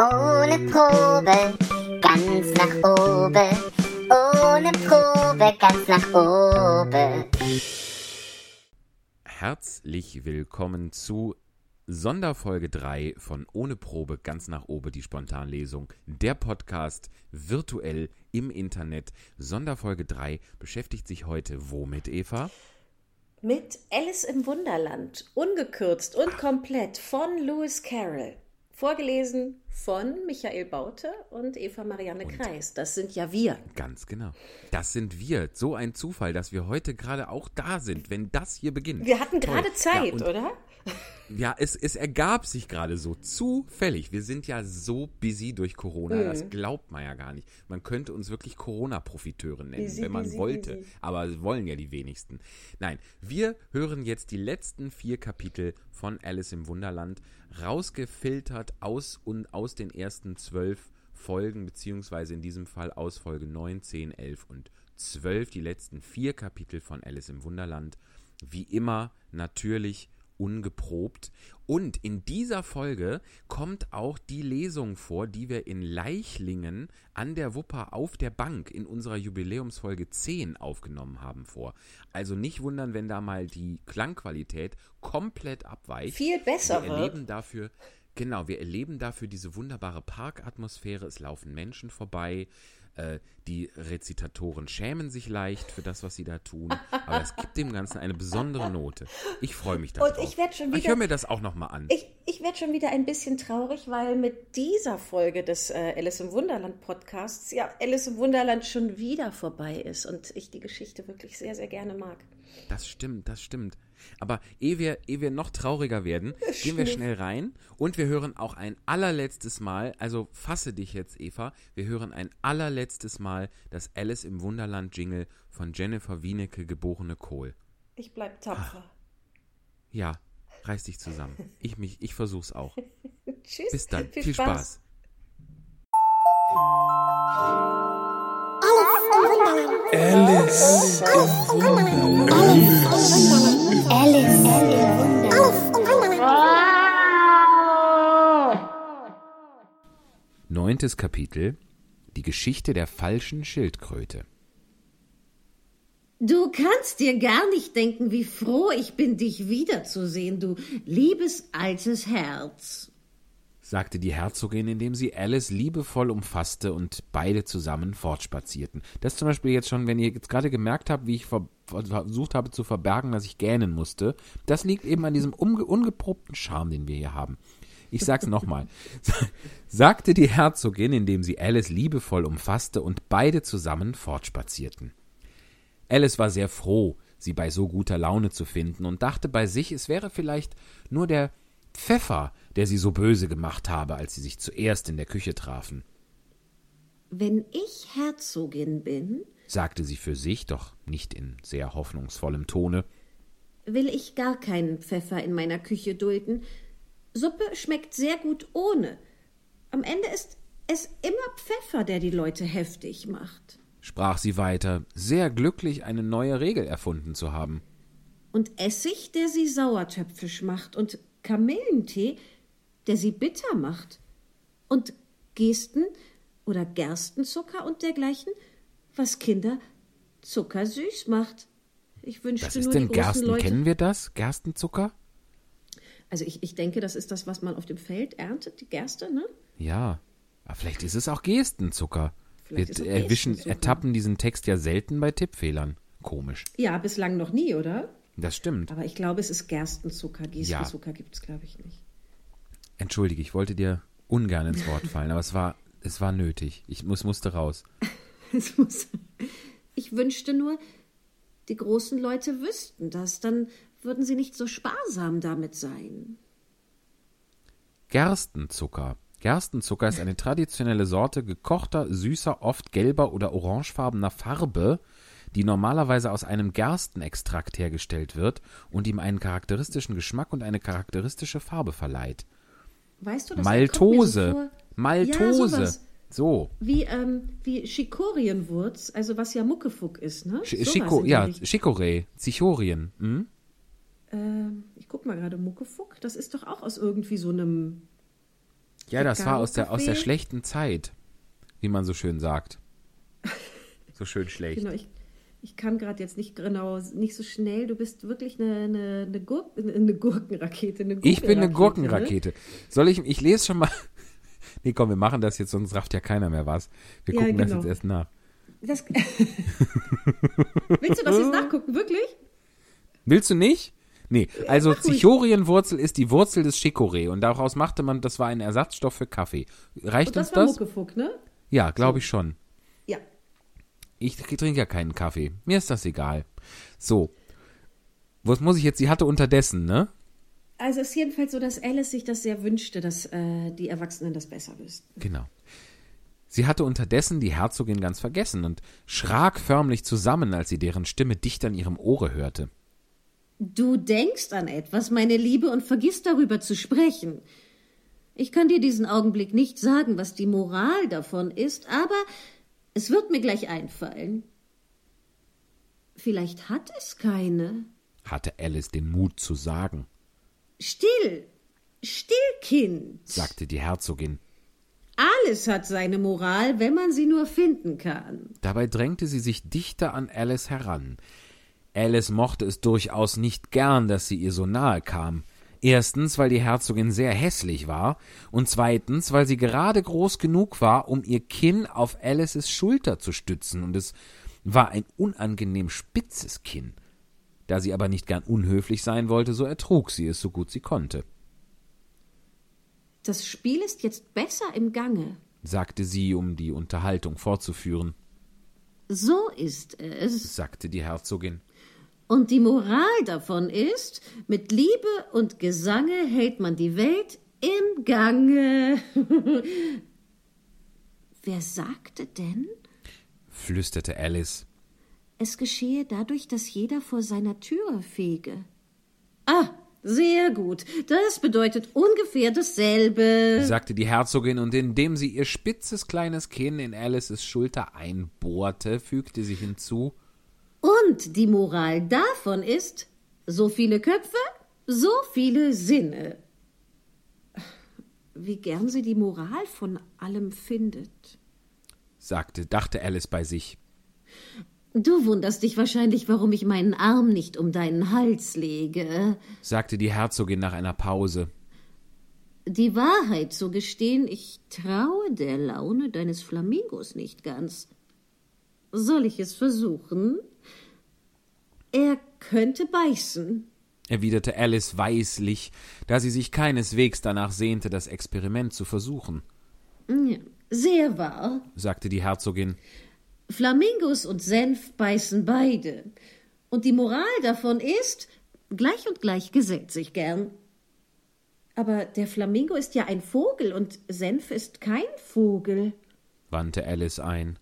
Ohne Probe, ganz nach oben. Ohne Probe, ganz nach oben. Herzlich willkommen zu Sonderfolge 3 von Ohne Probe ganz nach oben die Spontanlesung. Der Podcast virtuell im Internet. Sonderfolge 3 beschäftigt sich heute womit, Eva? Mit Alice im Wunderland, ungekürzt und komplett von Lewis Carroll. Vorgelesen von Michael Baute und Eva Marianne und Kreis. Das sind ja wir. Ganz genau. Das sind wir. So ein Zufall, dass wir heute gerade auch da sind, wenn das hier beginnt. Wir hatten gerade Zeit, ja, oder? Ja, es, es ergab sich gerade so zufällig. Wir sind ja so busy durch Corona, mhm. das glaubt man ja gar nicht. Man könnte uns wirklich Corona-Profiteure nennen, busy, wenn man busy, wollte. Busy. Aber wollen ja die wenigsten. Nein, wir hören jetzt die letzten vier Kapitel von Alice im Wunderland, rausgefiltert aus und aus den ersten zwölf Folgen, beziehungsweise in diesem Fall aus Folge 9, 10, 11 und 12, die letzten vier Kapitel von Alice im Wunderland. Wie immer natürlich ungeprobt. Und in dieser Folge kommt auch die Lesung vor, die wir in Leichlingen an der Wupper auf der Bank in unserer Jubiläumsfolge 10 aufgenommen haben vor. Also nicht wundern, wenn da mal die Klangqualität komplett abweicht. Viel besser wir erleben wird. dafür Genau, wir erleben dafür diese wunderbare Parkatmosphäre. Es laufen Menschen vorbei. Äh, die Rezitatoren schämen sich leicht für das, was sie da tun, aber es gibt dem Ganzen eine besondere Note. Ich freue mich darauf. Und ich werde schon wieder. Ich höre mir das auch nochmal an. Ich, ich werde schon wieder ein bisschen traurig, weil mit dieser Folge des äh, Alice im Wunderland Podcasts ja Alice im Wunderland schon wieder vorbei ist und ich die Geschichte wirklich sehr, sehr gerne mag. Das stimmt, das stimmt. Aber ehe wir, ehe wir noch trauriger werden, gehen wir schnell rein und wir hören auch ein allerletztes Mal, also fasse dich jetzt, Eva, wir hören ein allerletztes Mal das Alice im Wunderland Jingle von Jennifer Wienecke, geborene Kohl. Ich bleib tapfer. Ah. Ja, reiß dich zusammen. Ich mich, ich versuch's auch. Tschüss. Bis dann. Viel, Viel Spaß. Spaß. Alice im Wunderland. Alice im Wunderland. Neuntes Kapitel. Die Geschichte der falschen Schildkröte. Du kannst dir gar nicht denken, wie froh ich bin, dich wiederzusehen, du liebes altes Herz sagte die Herzogin, indem sie Alice liebevoll umfasste und beide zusammen fortspazierten. Das zum Beispiel jetzt schon, wenn ihr jetzt gerade gemerkt habt, wie ich versucht habe zu verbergen, dass ich gähnen musste, das liegt eben an diesem ungeprobten Charme, den wir hier haben. Ich sag's nochmal. sagte die Herzogin, indem sie Alice liebevoll umfasste und beide zusammen fortspazierten. Alice war sehr froh, sie bei so guter Laune zu finden und dachte bei sich, es wäre vielleicht nur der Pfeffer, der sie so böse gemacht habe, als sie sich zuerst in der Küche trafen. Wenn ich Herzogin bin, sagte sie für sich, doch nicht in sehr hoffnungsvollem Tone, will ich gar keinen Pfeffer in meiner Küche dulden. Suppe schmeckt sehr gut ohne. Am Ende ist es immer Pfeffer, der die Leute heftig macht, sprach sie weiter, sehr glücklich, eine neue Regel erfunden zu haben. Und Essig, der sie sauertöpfisch macht, und Kamillentee, der sie bitter macht. Und Gesten oder Gerstenzucker und dergleichen, was Kinder zuckersüß macht. Ich wünschte was ist nur, denn die Gersten? Leute Kennen wir das? Gerstenzucker? Also ich, ich denke, das ist das, was man auf dem Feld erntet, die Gerste, ne? Ja. Aber vielleicht ist es auch Gestenzucker. Vielleicht wir erwischen, ertappen diesen Text ja selten bei Tippfehlern. Komisch. Ja, bislang noch nie, oder? Das stimmt. Aber ich glaube, es ist Gerstenzucker. Gerstenzucker ja. gibt es, glaube ich, nicht. Entschuldige, ich wollte dir ungern ins Wort fallen, aber es war, es war nötig. Ich muss, musste raus. muss. Ich wünschte nur, die großen Leute wüssten das, dann würden sie nicht so sparsam damit sein. Gerstenzucker. Gerstenzucker ist eine traditionelle Sorte gekochter, süßer, oft gelber oder orangefarbener Farbe, die normalerweise aus einem Gerstenextrakt hergestellt wird und ihm einen charakteristischen Geschmack und eine charakteristische Farbe verleiht. Weißt du, das Maltose. So Maltose. Ja, so. Wie, ähm, wie Schikorienwurz, also was ja Muckefuck ist, ne? Sch Schiko, ja, Chicorée, Zichorien. Hm? Ähm, ich guck mal gerade, Muckefuck, das ist doch auch aus irgendwie so einem Ja, das war aus der, aus der schlechten Zeit, wie man so schön sagt. So schön schlecht. Genau, ich, ich kann gerade jetzt nicht genau, nicht so schnell. Du bist wirklich eine, eine, eine, Gurk, eine Gurkenrakete. Eine Ich bin eine Gurkenrakete, Gurkenrakete. Soll ich, ich lese schon mal. Nee, komm, wir machen das jetzt, sonst rafft ja keiner mehr was. Wir Ja, gucken das genau. jetzt erst nach. Ne? Das, Willst du das jetzt nachgucken, wirklich? Willst du nicht? Nee, also. Zichorienwurzel ist die Wurzel des Chicorée und daraus machte man, das war ein Ersatzstoff für Kaffee. Reicht Und das uns war das? Muckefuck, ne? Ja, glaube ich schon. Ich trinke ja keinen Kaffee. Mir ist das egal. So. Was muss ich jetzt? Sie hatte unterdessen, ne? Also es ist jedenfalls so, dass Alice sich das sehr wünschte, dass äh, die Erwachsenen das besser wüssten. Genau. Sie hatte unterdessen die Herzogin ganz vergessen und schrak förmlich zusammen, als sie deren Stimme dicht an ihrem Ohre hörte. Du denkst an etwas, meine Liebe, und vergisst darüber zu sprechen. Ich kann dir diesen Augenblick nicht sagen, was die Moral davon ist, aber es wird mir gleich einfallen. Vielleicht hat es keine. hatte Alice den Mut zu sagen, Still, still, Kind. sagte die Herzogin. Alles hat seine Moral, wenn man sie nur finden kann. Dabei drängte sie sich dichter an Alice heran. Alice mochte es durchaus nicht gern, dass sie ihr so nahe kam. Erstens, weil die Herzogin sehr hässlich war, und zweitens, weil sie gerade groß genug war, um ihr Kinn auf Alices Schulter zu stützen, und es war ein unangenehm spitzes Kinn. Da sie aber nicht gern unhöflich sein wollte, so ertrug sie es so gut sie konnte, Das Spiel ist jetzt besser im Gange. sagte sie, um die Unterhaltung fortzuführen, So ist es. sagte die Herzogin. Und die Moral davon ist, mit Liebe und Gesange hält man die Welt im Gange. Wer sagte denn? flüsterte Alice. Es geschehe dadurch, dass jeder vor seiner Tür fege. Ah, sehr gut. Das bedeutet ungefähr dasselbe. sagte die Herzogin, und indem sie ihr spitzes kleines Kinn in Alices Schulter einbohrte, fügte sie hinzu Und die Moral davon ist, so viele Köpfe, so viele Sinne. Wie gern sie die Moral von allem findet. sagte, dachte Alice bei sich. Du wunderst dich wahrscheinlich, warum ich meinen Arm nicht um deinen Hals lege. sagte die Herzogin nach einer Pause. Die Wahrheit zu gestehen, ich traue der Laune deines Flamingos nicht ganz. Soll ich es versuchen? Er könnte beißen. erwiderte Alice weislich, da sie sich keineswegs danach sehnte, das Experiment zu versuchen, Sehr wahr. sagte die Herzogin. Flamingos und Senf beißen beide. Und die Moral davon ist, gleich und gleich gesellt sich gern. Aber der Flamingo ist ja ein Vogel und Senf ist kein Vogel. wandte Alice ein,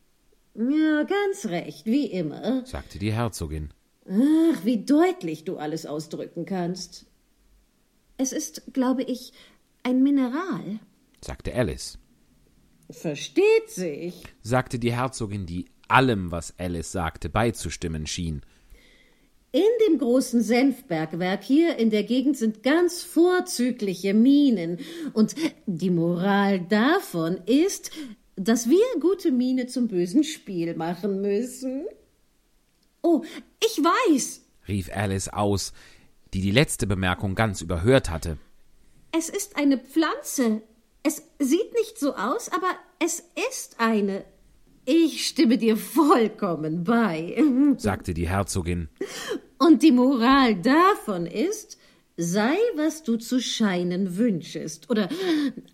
Ja, ganz recht, wie immer. sagte die Herzogin. Ach, wie deutlich du alles ausdrücken kannst. Es ist, glaube ich, ein Mineral. sagte Alice, Versteht sich. sagte die Herzogin, die allem, was Alice sagte, beizustimmen schien. In dem großen Senfbergwerk hier in der Gegend sind ganz vorzügliche Minen. Und die Moral davon ist, dass wir gute Miene zum bösen Spiel machen müssen. Oh, ich weiß. rief Alice aus, die die letzte Bemerkung ganz überhört hatte, Es ist eine Pflanze. Es sieht nicht so aus, aber es ist eine. Ich stimme dir vollkommen bei. sagte die Herzogin, Und die Moral davon ist, sei, was du zu scheinen wünschest. Oder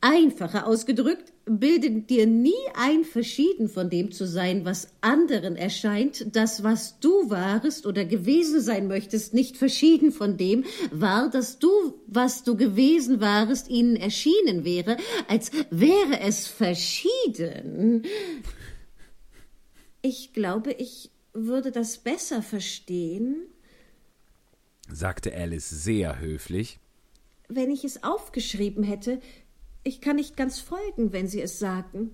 einfacher ausgedrückt, bilde dir nie ein, verschieden von dem zu sein, was anderen erscheint, das, was du warest oder gewesen sein möchtest, nicht verschieden von dem war, dass du, was du gewesen warest, ihnen erschienen wäre, als wäre es verschieden. Ich glaube, ich würde das besser verstehen, sagte Alice sehr höflich, wenn ich es aufgeschrieben hätte. Ich kann nicht ganz folgen, wenn Sie es sagen.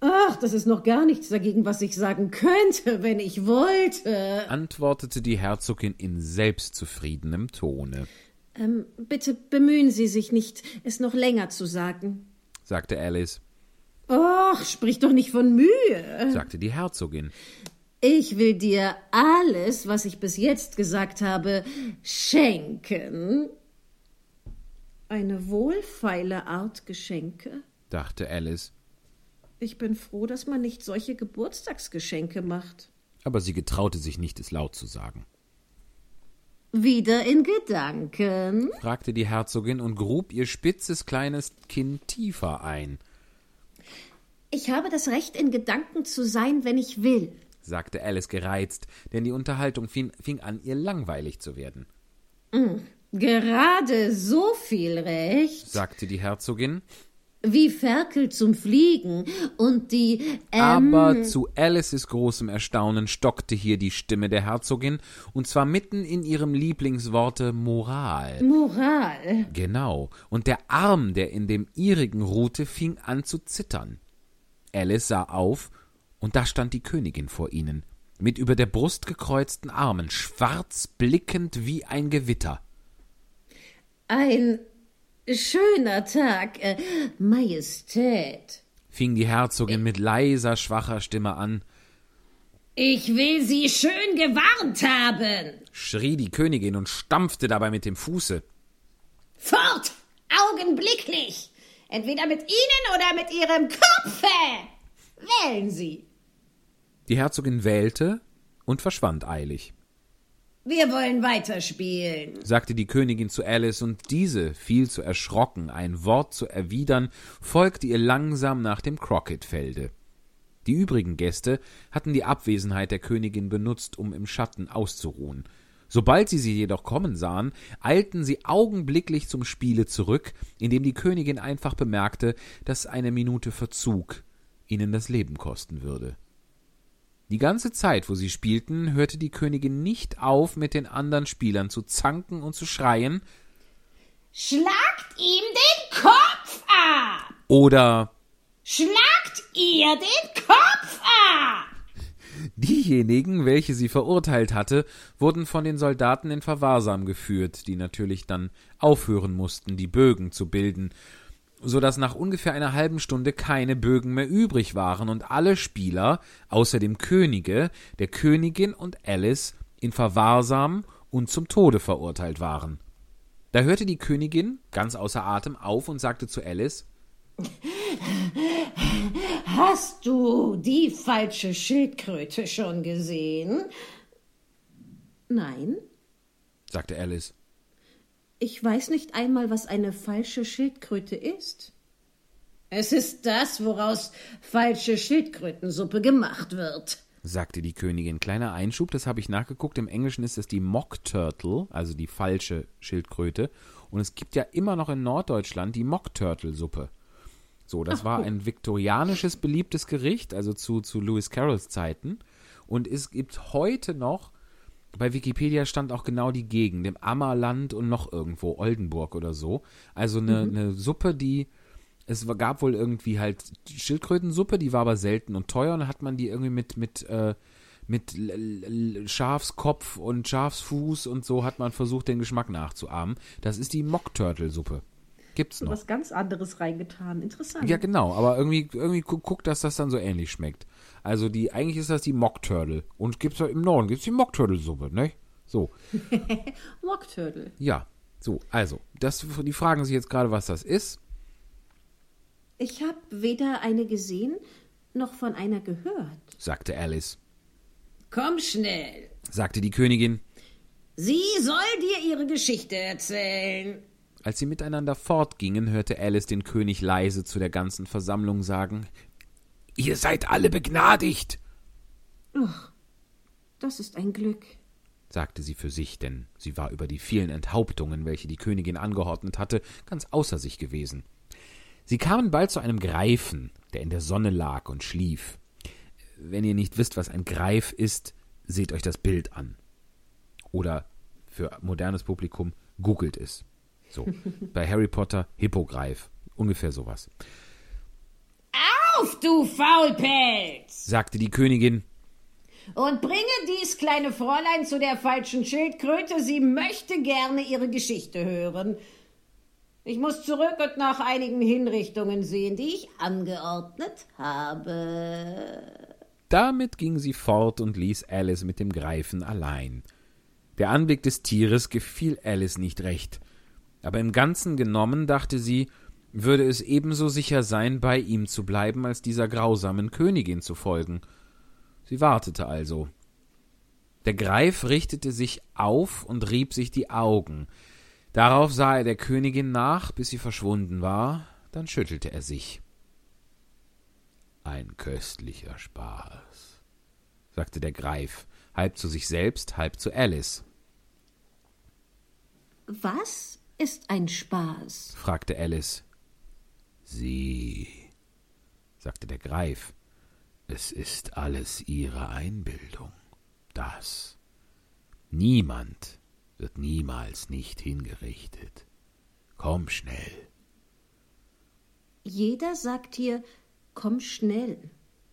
Ach, das ist noch gar nichts dagegen, was ich sagen könnte, wenn ich wollte. antwortete die Herzogin in selbstzufriedenem Tone, Ähm, bitte bemühen Sie sich nicht, es noch länger zu sagen. sagte Alice. Och, sprich doch nicht von Mühe, sagte die Herzogin. Ich will dir alles, was ich bis jetzt gesagt habe, schenken. Eine wohlfeile Art Geschenke, dachte Alice. Ich bin froh, dass man nicht solche Geburtstagsgeschenke macht. Aber sie getraute sich nicht, es laut zu sagen. Wieder in Gedanken? fragte die Herzogin und grub ihr spitzes kleines Kinn tiefer ein. Ich habe das Recht, in Gedanken zu sein, wenn ich will, sagte Alice gereizt, denn die Unterhaltung fing, fing an, ihr langweilig zu werden. Mm, gerade so viel Recht, sagte die Herzogin, wie Ferkel zum Fliegen und die. Ähm Aber zu Alices großem Erstaunen stockte hier die Stimme der Herzogin, und zwar mitten in ihrem Lieblingsworte Moral. Moral. Genau, und der Arm, der in dem ihrigen ruhte, fing an zu zittern. Alice sah auf, und da stand die Königin vor ihnen, mit über der Brust gekreuzten Armen, schwarz blickend wie ein Gewitter. Ein Schöner Tag, äh, Majestät, fing die Herzogin mit leiser, schwacher Stimme an. Ich will Sie schön gewarnt haben, schrie die Königin und stampfte dabei mit dem Fuße. Fort! Augenblicklich! Entweder mit Ihnen oder mit Ihrem Kopfe! Wählen Sie! Die Herzogin wählte und verschwand eilig. Wir wollen weiterspielen, sagte die Königin zu Alice, und diese, viel zu erschrocken, ein Wort zu erwidern, folgte ihr langsam nach dem Crocketfelde. Die übrigen Gäste hatten die Abwesenheit der Königin benutzt, um im Schatten auszuruhen. Sobald sie sie jedoch kommen sahen, eilten sie augenblicklich zum Spiele zurück, indem die Königin einfach bemerkte, dass eine Minute Verzug ihnen das Leben kosten würde. Die ganze Zeit, wo sie spielten, hörte die Königin nicht auf, mit den anderen Spielern zu zanken und zu schreien Schlagt ihm den Kopf ab. Oder Schlagt ihr den Kopf ab. Diejenigen, welche sie verurteilt hatte, wurden von den Soldaten in Verwahrsam geführt, die natürlich dann aufhören mussten, die Bögen zu bilden, so dass nach ungefähr einer halben Stunde keine Bögen mehr übrig waren und alle Spieler, außer dem Könige, der Königin und Alice, in Verwahrsam und zum Tode verurteilt waren. Da hörte die Königin, ganz außer Atem, auf und sagte zu Alice Hast du die falsche Schildkröte schon gesehen? Nein, sagte Alice. Ich weiß nicht einmal, was eine falsche Schildkröte ist. Es ist das, woraus falsche Schildkrötensuppe gemacht wird, sagte die Königin. Kleiner Einschub, das habe ich nachgeguckt. Im Englischen ist es die Mock Turtle, also die falsche Schildkröte. Und es gibt ja immer noch in Norddeutschland die Mock Turtle Suppe. So, das war ein viktorianisches beliebtes Gericht, also zu, zu Lewis Carrolls Zeiten. Und es gibt heute noch bei Wikipedia stand auch genau die Gegend, im Ammerland und noch irgendwo, Oldenburg oder so. Also eine, mhm. eine Suppe, die es gab wohl irgendwie halt Schildkrötensuppe, die war aber selten und teuer und dann hat man die irgendwie mit mit äh, mit Schafskopf und Schafsfuß und so hat man versucht den Geschmack nachzuahmen. Das ist die Mock Turtle Suppe. Gibt's noch. Was ganz anderes reingetan. Interessant. Ja, genau, aber irgendwie irgendwie guckt, dass das dann so ähnlich schmeckt. Also die, eigentlich ist das die Mock Turtle. Und gibt's ja im Norden gibt's die Mock Turtle Suppe, ne? So. Mock Turtle. Ja. So, also, das, die fragen sich jetzt gerade, was das ist. Ich habe weder eine gesehen noch von einer gehört, sagte Alice. Komm schnell, sagte die Königin. Sie soll dir ihre Geschichte erzählen. Als sie miteinander fortgingen, hörte Alice den König leise zu der ganzen Versammlung sagen Ihr seid alle begnadigt. Ach, das ist ein Glück, sagte sie für sich, denn sie war über die vielen Enthauptungen, welche die Königin angeordnet hatte, ganz außer sich gewesen. Sie kamen bald zu einem Greifen, der in der Sonne lag und schlief. Wenn ihr nicht wisst, was ein Greif ist, seht euch das Bild an. Oder für modernes Publikum, googelt es. So, bei Harry Potter Hippogreif, ungefähr sowas auf, du Faulpelz! sagte die Königin. Und bringe dies kleine Fräulein zu der falschen Schildkröte, sie möchte gerne ihre Geschichte hören. Ich muss zurück und nach einigen Hinrichtungen sehen, die ich angeordnet habe. Damit ging sie fort und ließ Alice mit dem Greifen allein. Der Anblick des Tieres gefiel Alice nicht recht, aber im Ganzen genommen dachte sie, würde es ebenso sicher sein, bei ihm zu bleiben, als dieser grausamen Königin zu folgen. Sie wartete also. Der Greif richtete sich auf und rieb sich die Augen. Darauf sah er der Königin nach, bis sie verschwunden war, dann schüttelte er sich. Ein köstlicher Spaß, sagte der Greif, halb zu sich selbst, halb zu Alice. Was ist ein Spaß? fragte Alice. Sie, sagte der Greif, es ist alles ihre Einbildung. Das. Niemand wird niemals nicht hingerichtet. Komm schnell. Jeder sagt hier, komm schnell,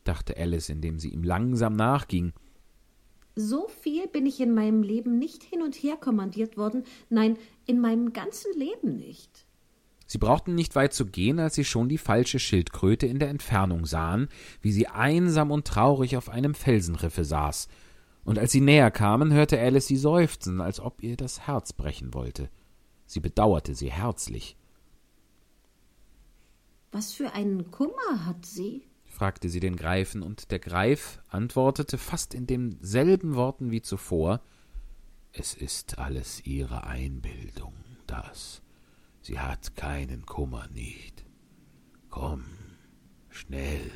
dachte Alice, indem sie ihm langsam nachging. So viel bin ich in meinem Leben nicht hin und her kommandiert worden, nein, in meinem ganzen Leben nicht. Sie brauchten nicht weit zu gehen, als sie schon die falsche Schildkröte in der Entfernung sahen, wie sie einsam und traurig auf einem Felsenriffe saß. Und als sie näher kamen, hörte Alice sie seufzen, als ob ihr das Herz brechen wollte. Sie bedauerte sie herzlich. Was für einen Kummer hat sie? fragte sie den Greifen, und der Greif antwortete fast in denselben Worten wie zuvor Es ist alles ihre Einbildung, das Sie hat keinen Kummer nicht. Komm, schnell.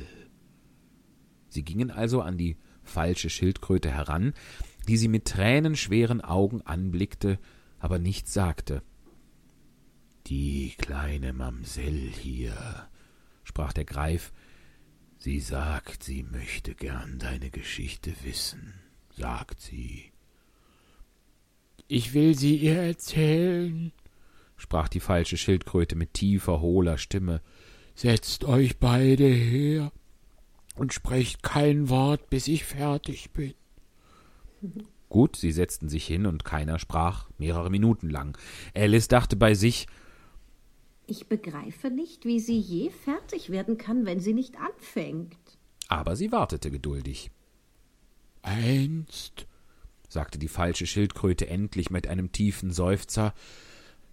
Sie gingen also an die falsche Schildkröte heran, die sie mit tränenschweren Augen anblickte, aber nichts sagte. Die kleine Mamsell hier, sprach der Greif, sie sagt, sie möchte gern deine Geschichte wissen, sagt sie. Ich will sie ihr erzählen, sprach die falsche Schildkröte mit tiefer, hohler Stimme, setzt euch beide her und sprecht kein Wort, bis ich fertig bin. Gut, sie setzten sich hin und keiner sprach mehrere Minuten lang. Alice dachte bei sich, ich begreife nicht, wie sie je fertig werden kann, wenn sie nicht anfängt. Aber sie wartete geduldig. Einst, sagte die falsche Schildkröte endlich mit einem tiefen Seufzer,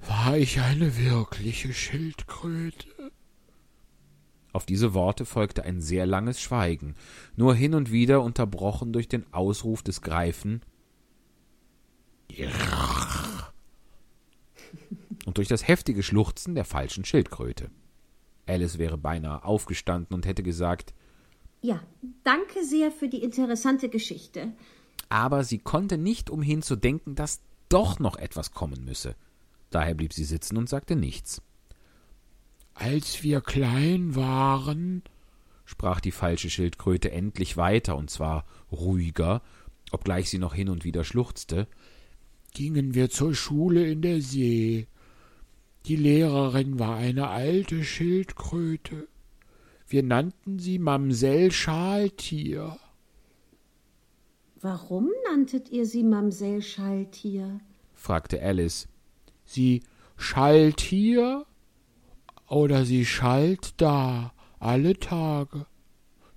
war ich eine wirkliche Schildkröte? Auf diese Worte folgte ein sehr langes Schweigen, nur hin und wieder unterbrochen durch den Ausruf des Greifen und durch das heftige Schluchzen der falschen Schildkröte. Alice wäre beinahe aufgestanden und hätte gesagt Ja, danke sehr für die interessante Geschichte. Aber sie konnte nicht umhin zu denken, dass doch noch etwas kommen müsse. Daher blieb sie sitzen und sagte nichts. Als wir klein waren, sprach die falsche Schildkröte endlich weiter, und zwar ruhiger, obgleich sie noch hin und wieder schluchzte, gingen wir zur Schule in der See. Die Lehrerin war eine alte Schildkröte. Wir nannten sie Mamsell Schaltier. Warum nanntet ihr sie Mamsell Schaltier? fragte Alice sie schallt hier oder sie schallt da alle Tage.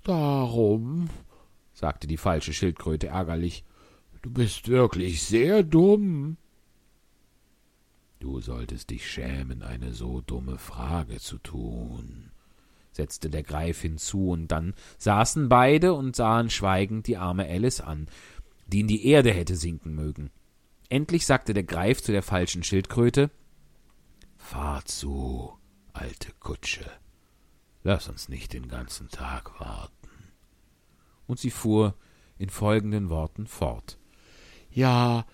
Darum, sagte die falsche Schildkröte ärgerlich, du bist wirklich sehr dumm. Du solltest dich schämen, eine so dumme Frage zu tun, setzte der Greif hinzu, und dann saßen beide und sahen schweigend die arme Alice an, die in die Erde hätte sinken mögen. Endlich sagte der Greif zu der falschen Schildkröte Fahr zu, alte Kutsche. Lass uns nicht den ganzen Tag warten. Und sie fuhr in folgenden Worten fort. Ja,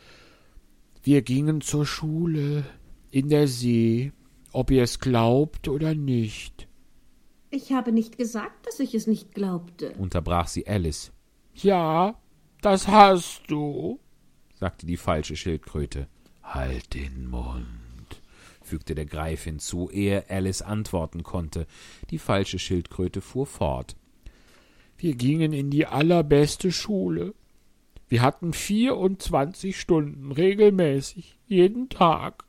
wir gingen zur Schule in der See, ob ihr es glaubt oder nicht. Ich habe nicht gesagt, dass ich es nicht glaubte, unterbrach sie Alice. Ja, das hast du, sagte die falsche Schildkröte. Halt den Mund, fügte der Greif hinzu, ehe Alice antworten konnte. Die falsche Schildkröte fuhr fort. Wir gingen in die allerbeste Schule. Wir hatten vierundzwanzig Stunden regelmäßig, jeden Tag.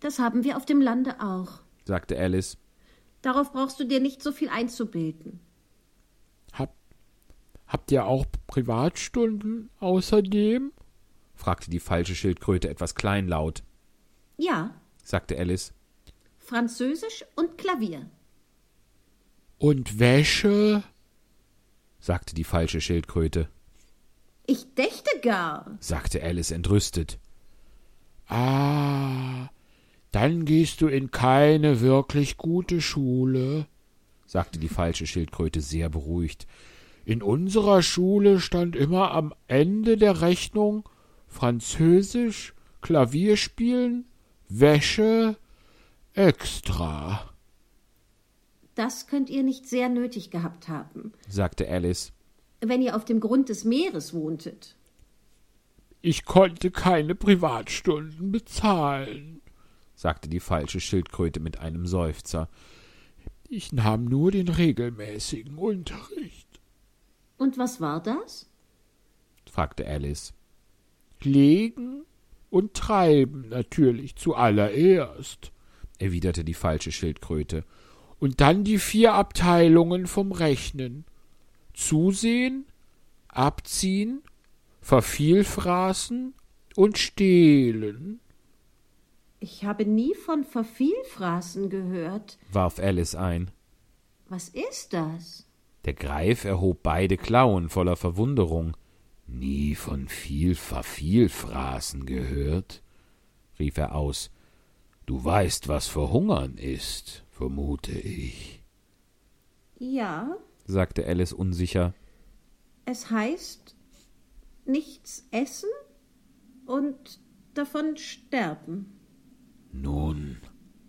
Das haben wir auf dem Lande auch, sagte Alice. Darauf brauchst du dir nicht so viel einzubilden. Hab, habt ihr auch Privatstunden außerdem? fragte die falsche Schildkröte etwas kleinlaut. Ja, sagte Alice. Französisch und Klavier. Und Wäsche? sagte die falsche Schildkröte. Ich dächte gar, sagte Alice entrüstet. Ah, dann gehst du in keine wirklich gute Schule, sagte die falsche Schildkröte sehr beruhigt. In unserer Schule stand immer am Ende der Rechnung Französisch, Klavierspielen, Wäsche, extra. Das könnt ihr nicht sehr nötig gehabt haben, sagte Alice. Wenn ihr auf dem Grund des Meeres wohntet. Ich konnte keine Privatstunden bezahlen, sagte die falsche Schildkröte mit einem Seufzer. Ich nahm nur den regelmäßigen Unterricht. Und was war das? fragte Alice. Legen und treiben natürlich zuallererst, erwiderte die falsche Schildkröte. Und dann die vier Abteilungen vom Rechnen. Zusehen, abziehen, vervielfraßen und stehlen. Ich habe nie von Vervielfraßen gehört, warf Alice ein. Was ist das? Der Greif erhob beide Klauen voller Verwunderung. Nie von viel Vervielfraßen gehört? rief er aus. Du weißt, was Verhungern ist, vermute ich. Ja, sagte Alice unsicher. Es heißt nichts essen und davon sterben. Nun,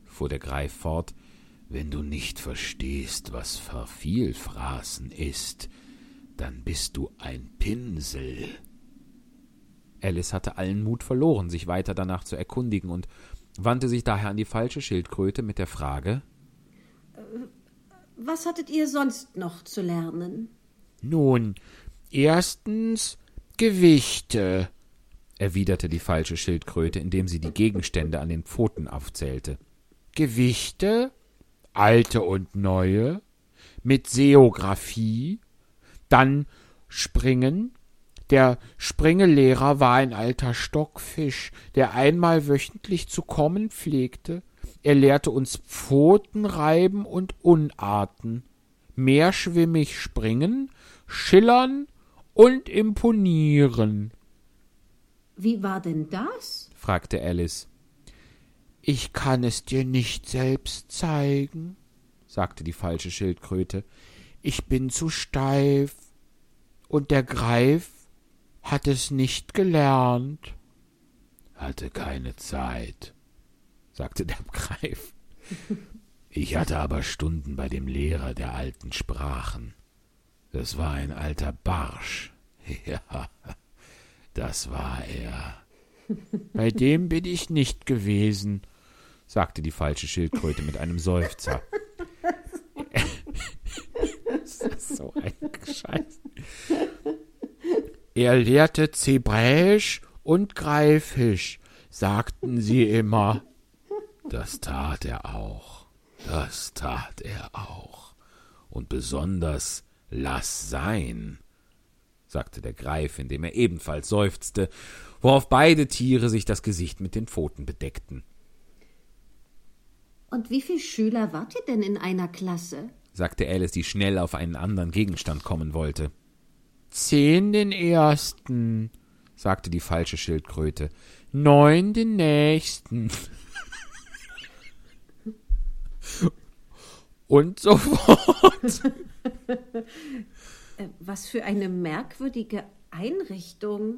fuhr der Greif fort, wenn du nicht verstehst, was Vervielfraßen ist, dann bist du ein Pinsel. Alice hatte allen Mut verloren, sich weiter danach zu erkundigen und wandte sich daher an die falsche Schildkröte mit der Frage Was hattet ihr sonst noch zu lernen? Nun, erstens Gewichte, erwiderte die falsche Schildkröte, indem sie die Gegenstände an den Pfoten aufzählte. Gewichte, alte und neue, mit Seographie, dann Springen. Der Springelehrer war ein alter Stockfisch, der einmal wöchentlich zu kommen pflegte. Er lehrte uns Pfoten reiben und Unarten, meerschwimmig springen, schillern und imponieren. Wie war denn das? fragte Alice. Ich kann es dir nicht selbst zeigen, sagte die falsche Schildkröte. Ich bin zu steif, und der Greif hat es nicht gelernt. Hatte keine Zeit, sagte der Greif. Ich hatte aber Stunden bei dem Lehrer der alten Sprachen. Das war ein alter Barsch. Ja, das war er. Bei dem bin ich nicht gewesen, sagte die falsche Schildkröte mit einem Seufzer. das ist so ein Scheiß. Er lehrte Zebräisch und Greifisch, sagten sie immer. Das tat er auch. Das tat er auch. Und besonders lass sein, sagte der Greif, indem er ebenfalls seufzte, worauf beide Tiere sich das Gesicht mit den Pfoten bedeckten. Und wie viele Schüler wart ihr denn in einer Klasse? sagte Alice, die schnell auf einen anderen Gegenstand kommen wollte. Zehn den ersten, sagte die falsche Schildkröte. Neun den nächsten. Und so fort. Äh, was für eine merkwürdige Einrichtung,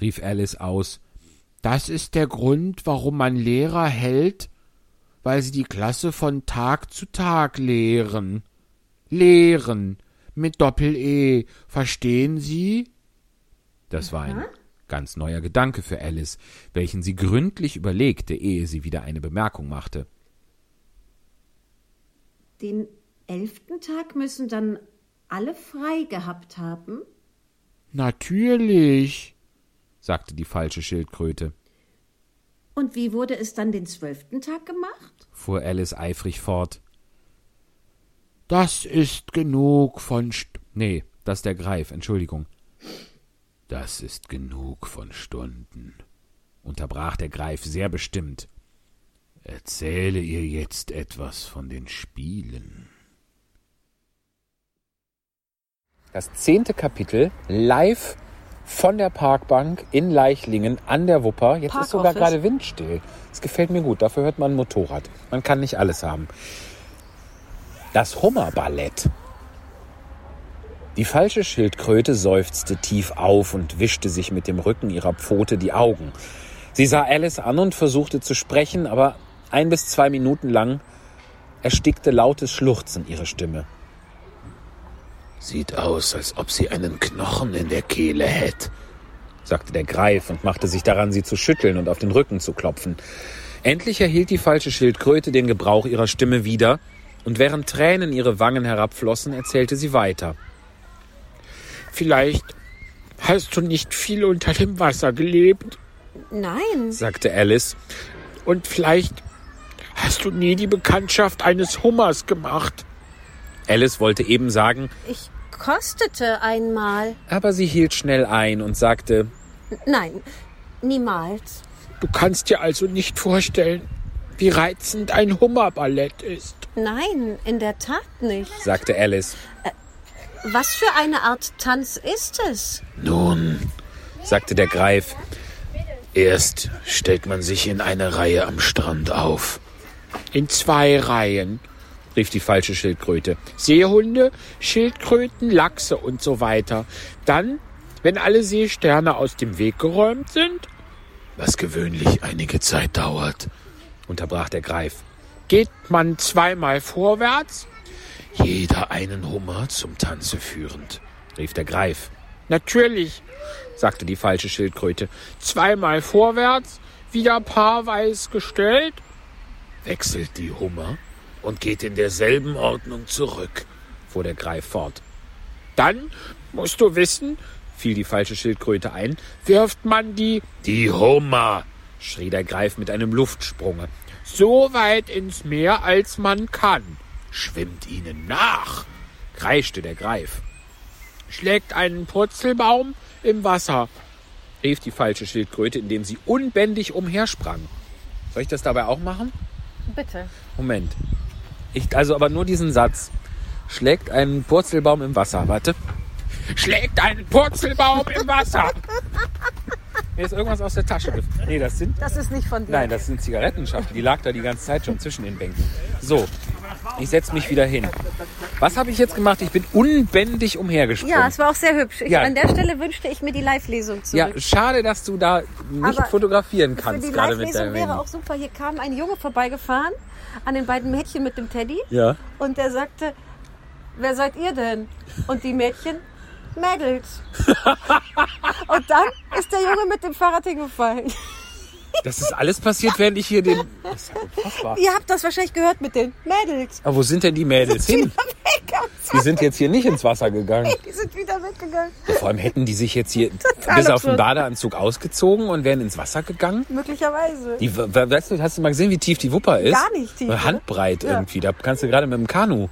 rief Alice aus. Das ist der Grund, warum man Lehrer hält, weil sie die Klasse von Tag zu Tag lehren. Lehren mit Doppel-E, verstehen Sie? Das war ein ganz neuer Gedanke für Alice, welchen sie gründlich überlegte, ehe sie wieder eine Bemerkung machte. Den elften Tag müssen dann alle frei gehabt haben? Natürlich, sagte die falsche Schildkröte. Und wie wurde es dann den zwölften Tag gemacht? fuhr Alice eifrig fort. Das ist genug von St Nee, das ist der Greif, Entschuldigung. Das ist genug von Stunden, unterbrach der Greif sehr bestimmt. Erzähle ihr jetzt etwas von den Spielen. Das zehnte Kapitel live von der Parkbank in Leichlingen an der Wupper. Jetzt ist sogar Parkoffice. gerade windstill. Das gefällt mir gut. Dafür hört man ein Motorrad. Man kann nicht alles haben. Das Hummerballett. Die falsche Schildkröte seufzte tief auf und wischte sich mit dem Rücken ihrer Pfote die Augen. Sie sah Alice an und versuchte zu sprechen, aber ein bis zwei Minuten lang erstickte lautes Schluchzen ihre Stimme. Sieht aus, als ob sie einen Knochen in der Kehle hätte. sagte der Greif und machte sich daran, sie zu schütteln und auf den Rücken zu klopfen. Endlich erhielt die falsche Schildkröte den Gebrauch ihrer Stimme wieder, und während Tränen ihre Wangen herabflossen, erzählte sie weiter. Vielleicht hast du nicht viel unter dem Wasser gelebt Nein. sagte Alice. und vielleicht hast du nie die Bekanntschaft eines Hummers gemacht. Alice wollte eben sagen, Ich kostete einmal. aber sie hielt schnell ein und sagte, Nein, niemals. Du kannst dir also nicht vorstellen, wie reizend ein Hummerballett ist. Nein, in der Tat nicht. sagte Alice, Was für eine Art Tanz ist es? Nun, sagte der Greif. erst stellt man sich in eine Reihe am Strand auf. In zwei Reihen. Rief die falsche Schildkröte. Seehunde, Schildkröten, Lachse und so weiter. Dann, wenn alle Seesterne aus dem Weg geräumt sind, was gewöhnlich einige Zeit dauert, unterbrach der Greif. geht man zweimal vorwärts, jeder einen Hummer zum Tanze führend. rief der Greif, Natürlich, sagte die falsche Schildkröte. zweimal vorwärts, wieder paarweise gestellt, wechselt die Hummer und geht in derselben Ordnung zurück. fuhr der Greif fort. Dann musst du wissen, Fiel die falsche Schildkröte ein, wirft man die, die Hummer schrie der Greif mit einem Luftsprunge. so weit ins Meer, als man kann, schwimmt ihnen nach, kreischte der Greif, schlägt einen Purzelbaum im Wasser. rief die falsche Schildkröte, indem sie unbändig umhersprang. Soll ich das dabei auch machen? Bitte. Moment. Ich, also aber nur diesen Satz. Schlägt einen Purzelbaum im Wasser. Warte. Schlägt einen Purzelbaum im Wasser. Mir ist irgendwas aus der Tasche gefallen. Nee, das sind. Das ist nicht von dir. Nein, das sind Zigarettenschachtel. Die lag da die ganze Zeit schon zwischen den Bänken. So, ich setze mich wieder hin. Was habe ich jetzt gemacht? Ich bin unbändig umhergesprungen. Ja, es war auch sehr hübsch. Ich, Ja. An der Stelle wünschte ich mir die Live-Lesung zurück. ja, schade, dass du da nicht Aber fotografieren Für kannst, die gerade mit Live-Lesung wäre auch super. Hier kam ein Junge vorbeigefahren an den beiden Mädchen mit dem Teddy. Ja. Und der sagte, wer seid ihr denn? Und die Mädchen, Mädels. und dann ist der Junge mit dem Fahrrad hingefallen. Das ist alles passiert, während ich hier den. Das ist ja unfassbar. Ihr habt das wahrscheinlich gehört mit den Mädels. Aber wo sind denn die Mädels hin? Weg am Die sind jetzt hier nicht ins Wasser gegangen. Die sind wieder weggegangen. Vor allem hätten die sich jetzt hier Total bis auf den. Badeanzug ausgezogen und wären ins Wasser gegangen. Möglicherweise. Die, we- weißt du, hast du mal gesehen, wie tief die Wupper ist? Gar nicht tief, oder? Handbreit Ja. irgendwie. Da kannst du gerade mit dem Kanu.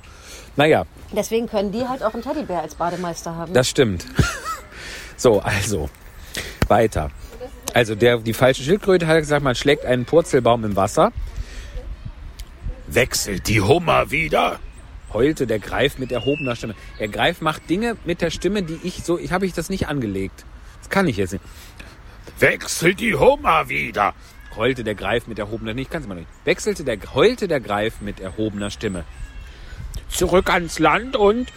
Naja, Deswegen können die halt auch einen Teddybär als Bademeister haben. das stimmt. So, also, weiter. Also, der, die falsche Schildkröte hat gesagt, man schlägt einen Purzelbaum im Wasser, Wechselt die Hummer wieder. heulte der Greif mit erhobener Stimme. Der Greif macht Dinge mit der Stimme, die ich so, ich habe ich das nicht angelegt. Das kann ich jetzt nicht. Wechselt die Hummer wieder. heulte der Greif mit erhobener Stimme. Ich kann es mal nicht. Wechselte der, heulte der Greif mit erhobener Stimme. Zurück ans Land und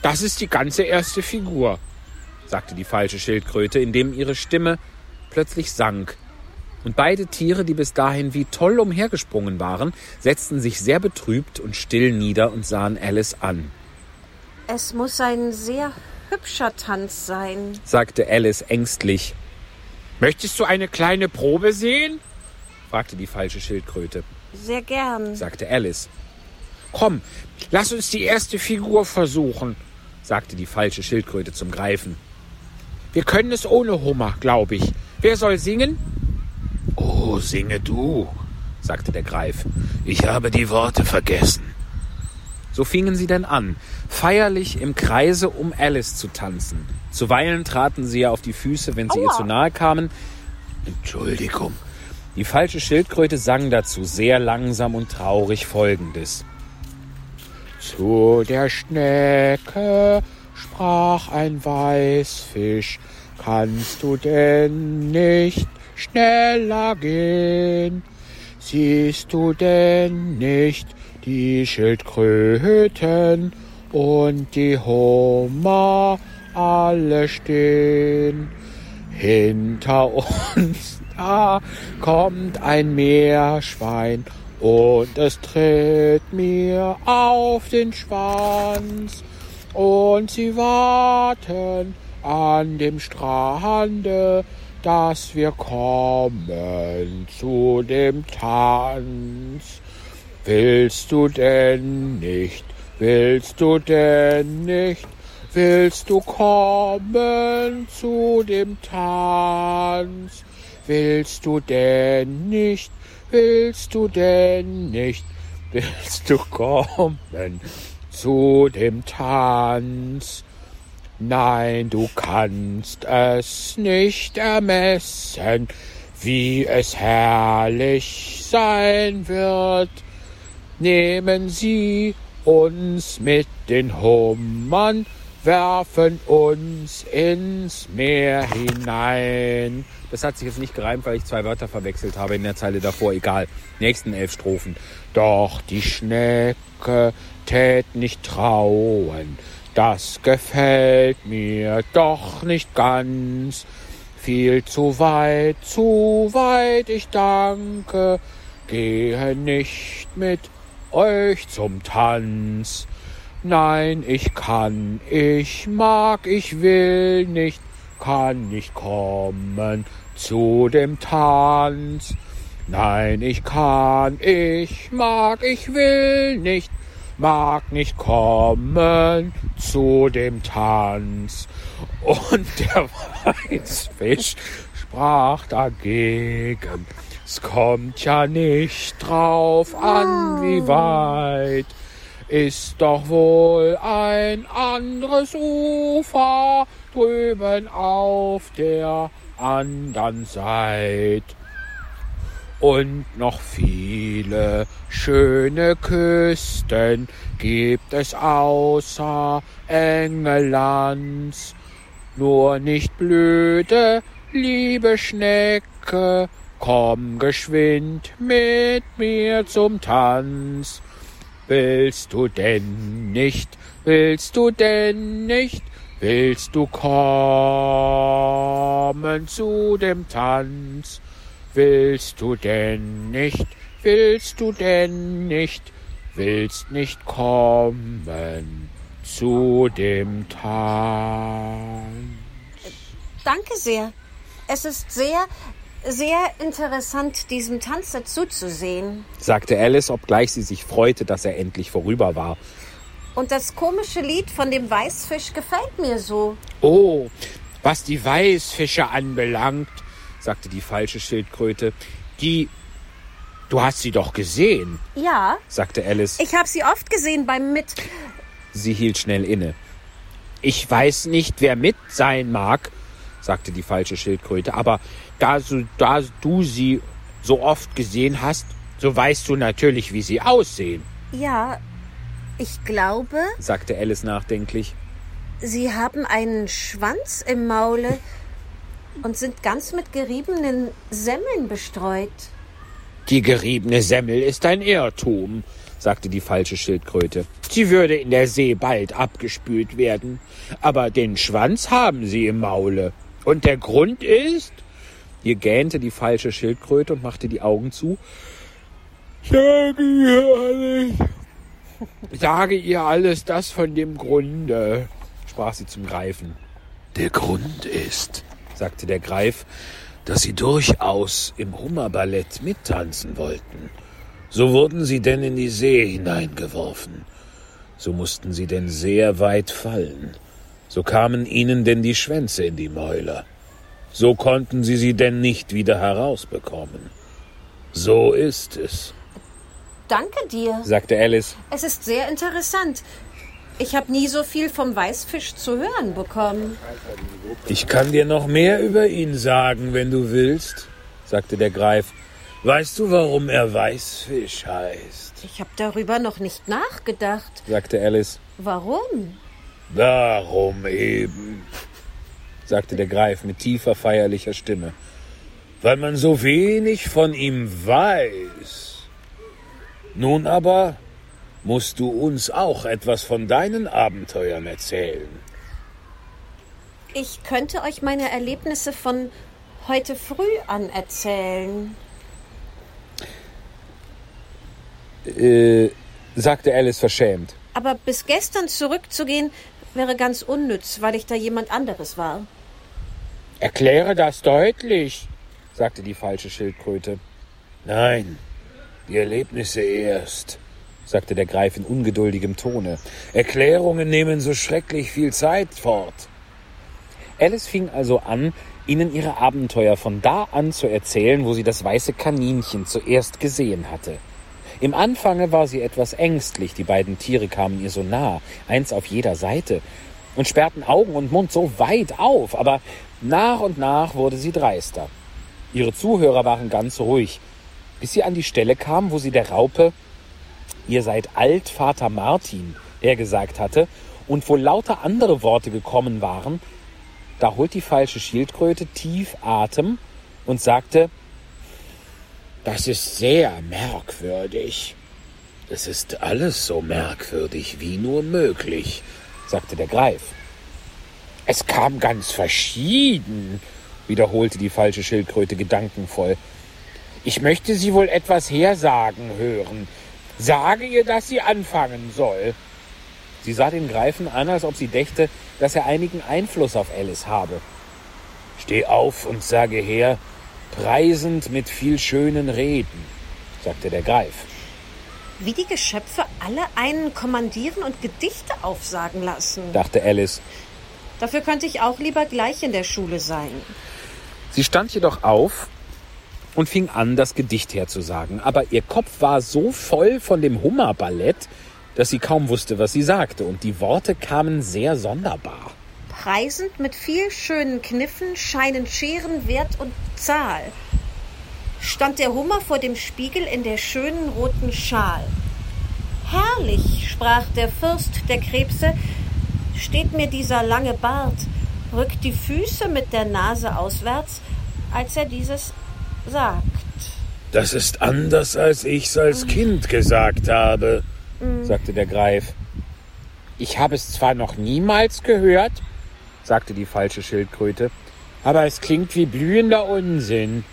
das ist die ganze erste Figur. sagte die falsche Schildkröte, indem ihre Stimme plötzlich sank. Und beide Tiere, die bis dahin wie toll umhergesprungen waren, setzten sich sehr betrübt und still nieder und sahen Alice an, Es muss ein sehr hübscher Tanz sein. sagte Alice ängstlich, Möchtest du eine kleine Probe sehen? fragte die falsche Schildkröte, Sehr gern. sagte Alice, Komm, lass uns die erste Figur versuchen. sagte die falsche Schildkröte zum Greifen. Wir können es ohne Hummer, glaube ich. Wer soll singen? Oh, singe du, sagte der Greif. Ich habe die Worte vergessen. So fingen sie denn an, feierlich im Kreise um Alice zu tanzen. Zuweilen traten sie ihr auf die Füße, wenn sie ihr zu nahe kamen. Entschuldigung. Die falsche Schildkröte sang dazu sehr langsam und traurig folgendes. Zu der Schnecke sprach ein Weißfisch, kannst du denn nicht schneller gehen? Siehst du denn nicht die Schildkröten und die Hummer alle stehen? Hinter uns da kommt ein Meerschwein und es tritt mir auf den Schwanz und sie warten an dem Strande, dass wir kommen zu dem Tanz. Willst du denn nicht, willst du denn nicht, willst du kommen zu dem Tanz? Willst du denn nicht, willst du denn nicht, willst du kommen zu dem Tanz? Nein, du kannst es nicht ermessen, wie es herrlich sein wird. Nehmen Sie uns mit den Hummern, werfen uns ins Meer hinein. Das hat sich jetzt nicht gereimt, weil ich zwei Wörter verwechselt habe in der Zeile davor. Egal. Nächsten elf Strophen. Doch die Schnecke tät nicht trauen, das gefällt mir doch nicht ganz. Viel zu weit, zu weit, ich danke, gehe nicht mit euch zum Tanz. Nein, ich kann, ich mag, ich will nicht, kann nicht kommen zu dem Tanz. Nein, ich kann, ich mag, ich will nicht, mag nicht kommen zu dem Tanz. Und der Weißfisch sprach dagegen. Es kommt ja nicht drauf an, wie weit ist doch wohl ein anderes Ufer drüben auf der andern Seite. Und noch viele schöne Küsten gibt es außer Engelands. Nur nicht blöde, liebe Schnecke, komm geschwind mit mir zum Tanz. Willst du denn nicht, willst du denn nicht, willst du kommen zu dem Tanz? Willst du denn nicht, willst du denn nicht, willst nicht kommen zu dem Tanz? Danke sehr. Es ist sehr, sehr interessant, diesem Tanze zuzusehen. sagte Alice, obgleich sie sich freute, dass er endlich vorüber war. Und das komische Lied von dem Weißfisch gefällt mir so. Oh, was die Weißfische anbelangt, sagte die falsche Schildkröte. die, du hast sie doch gesehen. Ja, sagte Alice. ich habe sie oft gesehen beim Mit. Sie hielt schnell inne, Ich weiß nicht, wer mit sein mag, sagte die falsche Schildkröte, aber da, so, da du sie so oft gesehen hast, so weißt du natürlich, wie sie aussehen. Ja, ich glaube, sagte Alice nachdenklich. sie haben einen Schwanz im Maule und sind ganz mit geriebenen Semmeln bestreut. Die geriebene Semmel ist ein Irrtum, sagte die falsche Schildkröte. Sie würde in der See bald abgespült werden, aber den Schwanz haben sie im Maule. Und der Grund ist, Hier gähnte die falsche Schildkröte und machte die Augen zu. sage ihr alles, sage ihr alles das von dem Grunde. sprach sie zum Greifen, Der Grund ist, sagte der Greif. dass sie durchaus im Hummerballett mittanzen wollten. So wurden sie denn in die See hineingeworfen. So mussten sie denn sehr weit fallen. So kamen ihnen denn die Schwänze in die Mäuler. So konnten sie sie denn nicht wieder herausbekommen. So ist es, Danke dir. sagte Alice. Es ist sehr interessant. Ich habe nie so viel vom Weißfisch zu hören bekommen. Ich kann dir noch mehr über ihn sagen, wenn du willst, sagte der Greif. Weißt du, warum er Weißfisch heißt? Ich habe darüber noch nicht nachgedacht. sagte Alice. Warum? Darum eben, sagte der Greif mit tiefer feierlicher Stimme. Weil man so wenig von ihm weiß. Nun aber musst du uns auch etwas von deinen Abenteuern erzählen. Ich könnte euch meine Erlebnisse von heute früh an erzählen. Äh, sagte Alice verschämt. Aber bis gestern zurückzugehen wäre ganz unnütz, weil ich da jemand anderes war. Erkläre das deutlich, sagte die falsche Schildkröte. Nein, die Erlebnisse erst, sagte der Greif in ungeduldigem Tone. Erklärungen nehmen so schrecklich viel Zeit fort. Alice fing also an, ihnen ihre Abenteuer von da an zu erzählen, wo sie das weiße Kaninchen zuerst gesehen hatte. Im Anfange war sie etwas ängstlich, die beiden Tiere kamen ihr so nah, eins auf jeder Seite, und sperrten Augen und Mund so weit auf, aber nach und nach wurde sie dreister. Ihre Zuhörer waren ganz ruhig, bis sie an die Stelle kam, wo sie der Raupe Ihr seid alt, Vater Martin, er gesagt hatte, und wo lauter andere Worte gekommen waren, da holt die falsche Schildkröte tief Atem und sagte, Das ist sehr merkwürdig. Es ist alles so merkwürdig wie nur möglich, sagte der Greif. Es kam ganz verschieden, wiederholte die falsche Schildkröte gedankenvoll. Ich möchte Sie wohl etwas hersagen hören. Sage ihr, dass sie anfangen soll. Sie sah den Greifen an, als ob sie dächte, dass er einigen Einfluss auf Alice habe. Steh auf und sage her, preisend mit viel schönen Reden, sagte der Greif. Wie die Geschöpfe alle einen kommandieren und Gedichte aufsagen lassen, dachte Alice. Dafür könnte ich auch lieber gleich in der Schule sein. Sie stand jedoch auf und fing an, das Gedicht herzusagen. Aber ihr Kopf war so voll von dem Hummerballett, dass sie kaum wusste, was sie sagte, und die Worte kamen sehr sonderbar. Preisend mit viel schönen Kniffen scheinen Scheren Wert und Zahl. Stand der Hummer vor dem Spiegel in der schönen roten Schal. Herrlich, sprach der Fürst der Krebse, steht mir dieser lange Bart, rückt die Füße mit der Nase auswärts, als er dieses sagt. Das ist anders, als ich's als Kind gesagt habe, sagte der Greif. Ich habe es zwar noch niemals gehört, sagte die falsche Schildkröte, aber es klingt wie blühender Unsinn.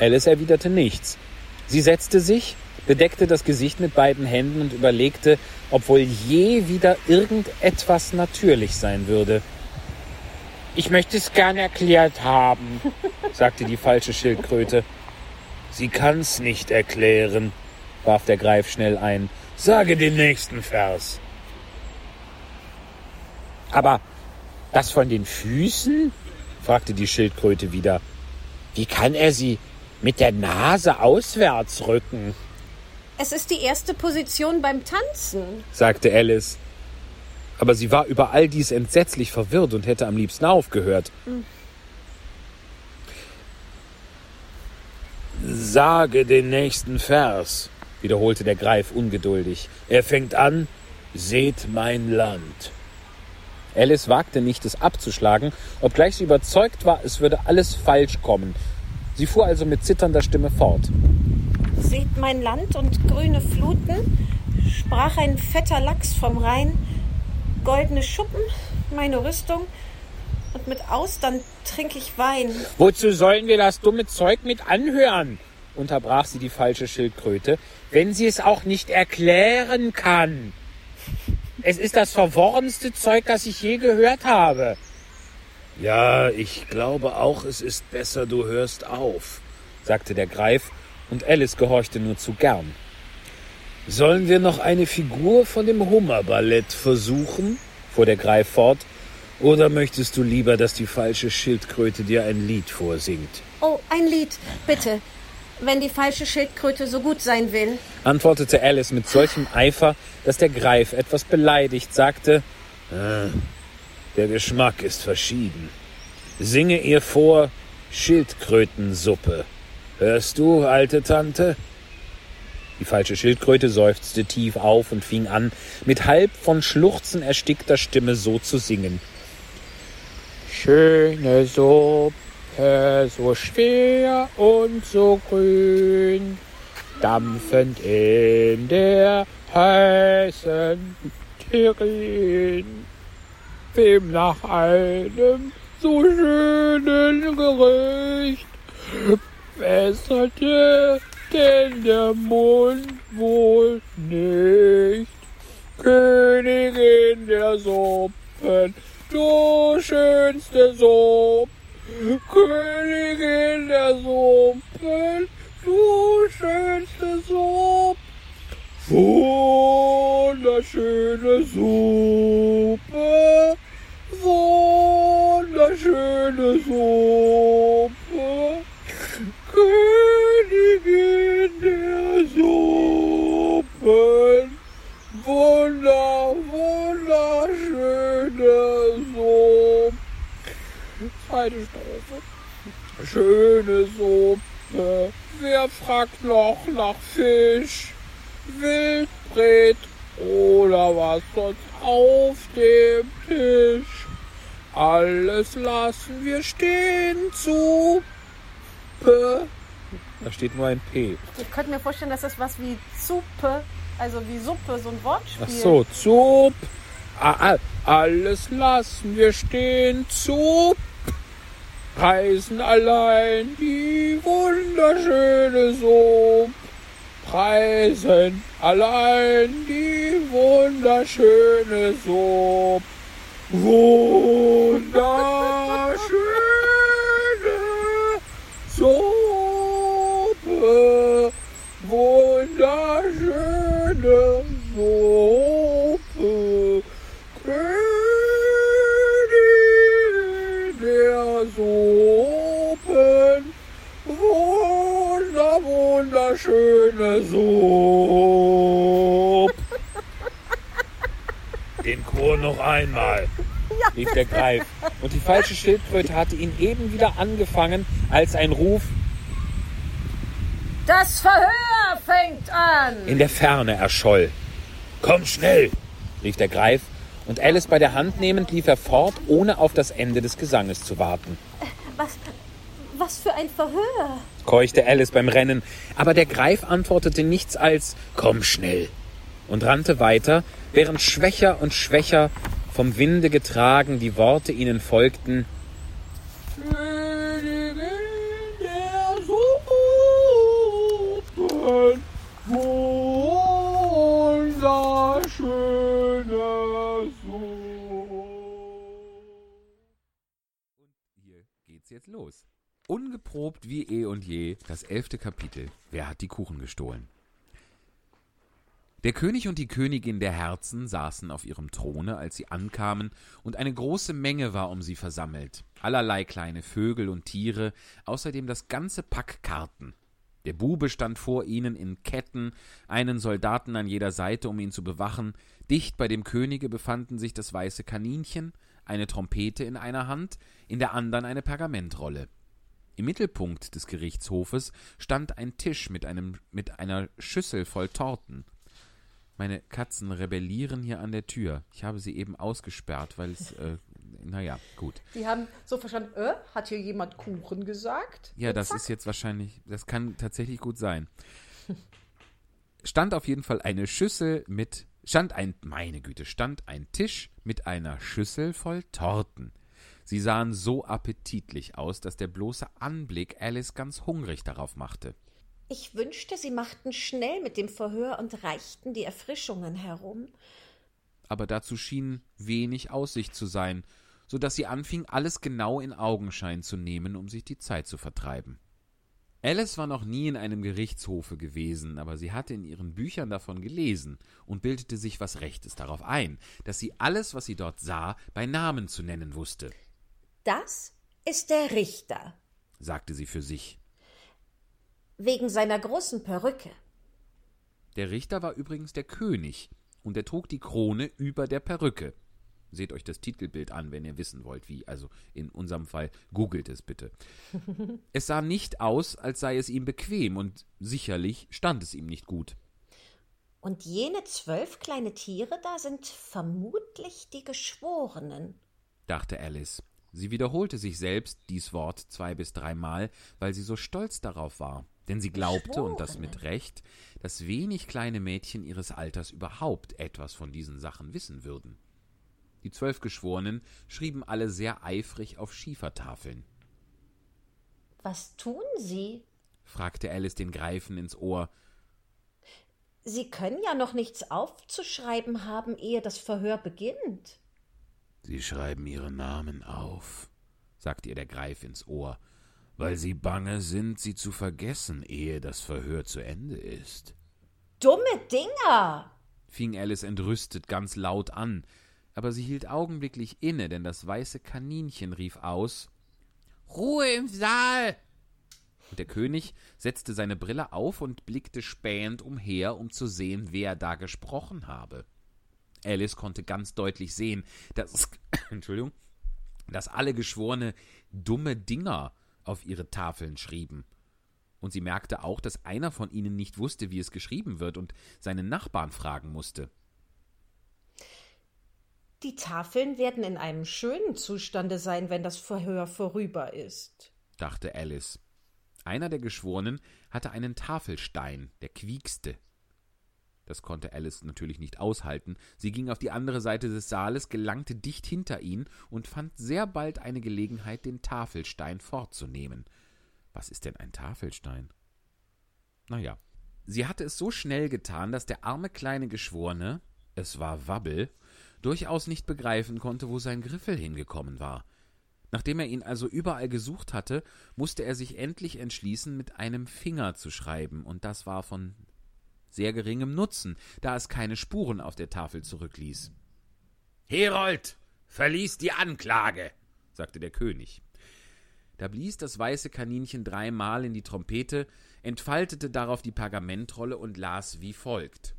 Alice erwiderte nichts. Sie setzte sich, bedeckte das Gesicht mit beiden Händen und überlegte, ob wohl je wieder irgendetwas natürlich sein würde. Ich möchte es gern erklärt haben, sagte die falsche Schildkröte. Sie kann's nicht erklären, warf der Greif schnell ein. Sage den nächsten Vers. Aber das von den Füßen? fragte die Schildkröte wieder. Wie kann er sie mit der Nase auswärts rücken? Es ist die erste Position beim Tanzen, sagte Alice. Aber sie war über all dies entsetzlich verwirrt und hätte am liebsten aufgehört. Sage den nächsten Vers, wiederholte der Greif ungeduldig. Er fängt an, seht mein Land. Alice wagte nicht, es abzuschlagen, obgleich sie überzeugt war, es würde alles falsch kommen. Sie fuhr also mit zitternder Stimme fort. Seht mein Land und grüne Fluten, sprach ein fetter Lachs vom Rhein, goldene Schuppen, meine Rüstung, und mit Austern trink ich Wein. Wozu sollen wir das dumme Zeug mit anhören? unterbrach sie die falsche Schildkröte, wenn sie es auch nicht erklären kann. Es ist das verworrenste Zeug, das ich je gehört habe. Ja, ich glaube auch, es ist besser, du hörst auf, sagte der Greif, und Alice gehorchte nur zu gern. Sollen wir noch eine Figur von dem Hummerballett versuchen? fuhr der Greif fort. Oder möchtest du lieber, dass die falsche Schildkröte dir ein Lied vorsingt? Oh, ein Lied, bitte. wenn die falsche Schildkröte so gut sein will? antwortete Alice mit solchem Eifer, dass der Greif etwas beleidigt sagte, "Ah, der Geschmack ist verschieden. Singe ihr vor Schildkrötensuppe. Hörst du, alte Tante? Die falsche Schildkröte seufzte tief auf und fing an, mit halb von Schluchzen erstickter Stimme so zu singen. Schöne Suppe, so schwer und so grün, dampfend in der heißen Terrin. Wem nach einem so schönen Gericht besserte denn der Mund wohl nicht. Königin der Suppen, du schönste Suppe, Königin der Suppen, du schönste Suppe, wunderschöne Suppe, wunderschöne Suppe, Königin der Suppen, wunder, wunderschöne Suppe. Zweite Strophe. Schöne Suppe, wer fragt noch nach Fisch, Wildbret oder was sonst auf dem Tisch? Alles lassen wir stehen zu. Da steht nur ein P. Ich könnte mir vorstellen, dass das was wie Suppe, also wie Suppe, so ein Wortspiel. Ach so, Zup. Alles lassen wir stehen zu. Preisen allein die wunderschöne Suppe. Preisen allein die wunderschöne Suppe. Wunderschöne Suppe. Königin der Suppen. Wunder, wunderschöne Suppe. Den Chor noch einmal, rief der Greif. Und die falsche Schildkröte hatte ihn eben wieder angefangen, als ein Ruf Das Verhör fängt an. in der Ferne erscholl. Komm schnell, rief der Greif, und Alice bei der Hand nehmend lief er fort, ohne auf das Ende des Gesanges zu warten. Was, was für ein Verhör? keuchte Alice beim Rennen, aber der Greif antwortete nichts als Komm schnell und rannte weiter, während schwächer und schwächer vom Winde getragen die Worte ihnen folgten Suppen. Wunderschöne Suppe. Hier geht's jetzt los. Ungeprobt wie eh und je, das elfte Kapitel. Wer hat die Kuchen gestohlen? Der König und die Königin der Herzen saßen auf ihrem Throne, als sie ankamen, und eine große Menge war um sie versammelt. Allerlei kleine Vögel und Tiere, außerdem das ganze Pack Karten. Der Bube stand vor ihnen in Ketten, einen Soldaten an jeder Seite, um ihn zu bewachen. Dicht bei dem Könige befanden sich das weiße Kaninchen, eine Trompete in einer Hand, in der anderen eine Pergamentrolle. Im Mittelpunkt des Gerichtshofes stand ein Tisch mit, einem, mit einer Schüssel voll Torten. Meine Katzen rebellieren hier an der Tür. Ich habe sie eben ausgesperrt, weil es, äh, naja, gut. Die haben so verstanden, äh, hat hier jemand Kuchen gesagt? Ja, das ist jetzt wahrscheinlich, das kann tatsächlich gut sein. Stand auf jeden Fall eine Schüssel mit, stand ein, meine Güte, stand ein Tisch mit einer Schüssel voll Torten. Sie sahen so appetitlich aus, dass der bloße Anblick Alice ganz hungrig darauf machte. Ich wünschte, Sie machten schnell mit dem Verhör und reichten die Erfrischungen herum. aber dazu schien wenig Aussicht zu sein, so dass sie anfing, alles genau in Augenschein zu nehmen, um sich die Zeit zu vertreiben. Alice war noch nie in einem Gerichtshofe gewesen, aber sie hatte in ihren Büchern davon gelesen und bildete sich was Rechtes darauf ein, dass sie alles, was sie dort sah, bei Namen zu nennen wusste, Das ist der Richter. sagte sie für sich. Wegen seiner großen Perücke. Der Richter war übrigens der König, und er trug die Krone über der Perücke. Seht euch das Titelbild an, wenn ihr wissen wollt, wie. Also in unserem Fall googelt es bitte. es sah nicht aus, als sei es ihm bequem, und sicherlich stand es ihm nicht gut. Und jene zwölf kleine Tiere da sind vermutlich die Geschworenen, dachte Alice. Sie wiederholte sich selbst dies Wort zwei bis dreimal, weil sie so stolz darauf war. Denn sie glaubte, und das mit Recht, dass wenig kleine Mädchen ihres Alters überhaupt etwas von diesen Sachen wissen würden. Die zwölf Geschworenen schrieben alle sehr eifrig auf Schiefertafeln. Was tun Sie? fragte Alice den Greifen ins Ohr. Sie können ja noch nichts aufzuschreiben haben, ehe das Verhör beginnt. Sie schreiben ihre Namen auf, sagte ihr der Greif ins Ohr, weil sie bange sind, sie zu vergessen, ehe das Verhör zu Ende ist. Dumme Dinger! fing Alice entrüstet ganz laut an, aber sie hielt augenblicklich inne, denn das weiße Kaninchen rief aus Ruhe im Saal. Und der König setzte seine Brille auf und blickte spähend umher, um zu sehen, wer da gesprochen habe. Alice konnte ganz deutlich sehen, dass Entschuldigung, dass alle Geschworene dumme Dinger auf ihre Tafeln schrieben. Und sie merkte auch, dass einer von ihnen nicht wusste, wie es geschrieben wird, und seinen Nachbarn fragen musste. Die Tafeln werden in einem schönen Zustande sein, wenn das Verhör vorüber ist, dachte Alice. Einer der Geschworenen hatte einen Tafelstein, der quiekste. Das konnte Alice natürlich nicht aushalten. Sie ging auf die andere Seite des Saales, gelangte dicht hinter ihn und fand sehr bald eine Gelegenheit, den Tafelstein fortzunehmen. Was ist denn ein Tafelstein? Naja, sie hatte es so schnell getan, dass der arme kleine Geschworene, es war Wabbel, durchaus nicht begreifen konnte, wo sein Griffel hingekommen war. Nachdem er ihn also überall gesucht hatte, musste er sich endlich entschließen, mit einem Finger zu schreiben, und das war von sehr geringem Nutzen, da es keine Spuren auf der Tafel zurückließ. Herold, verlies die Anklage, sagte der König. Da blies das weiße Kaninchen dreimal in die Trompete, entfaltete darauf die Pergamentrolle und las wie folgt.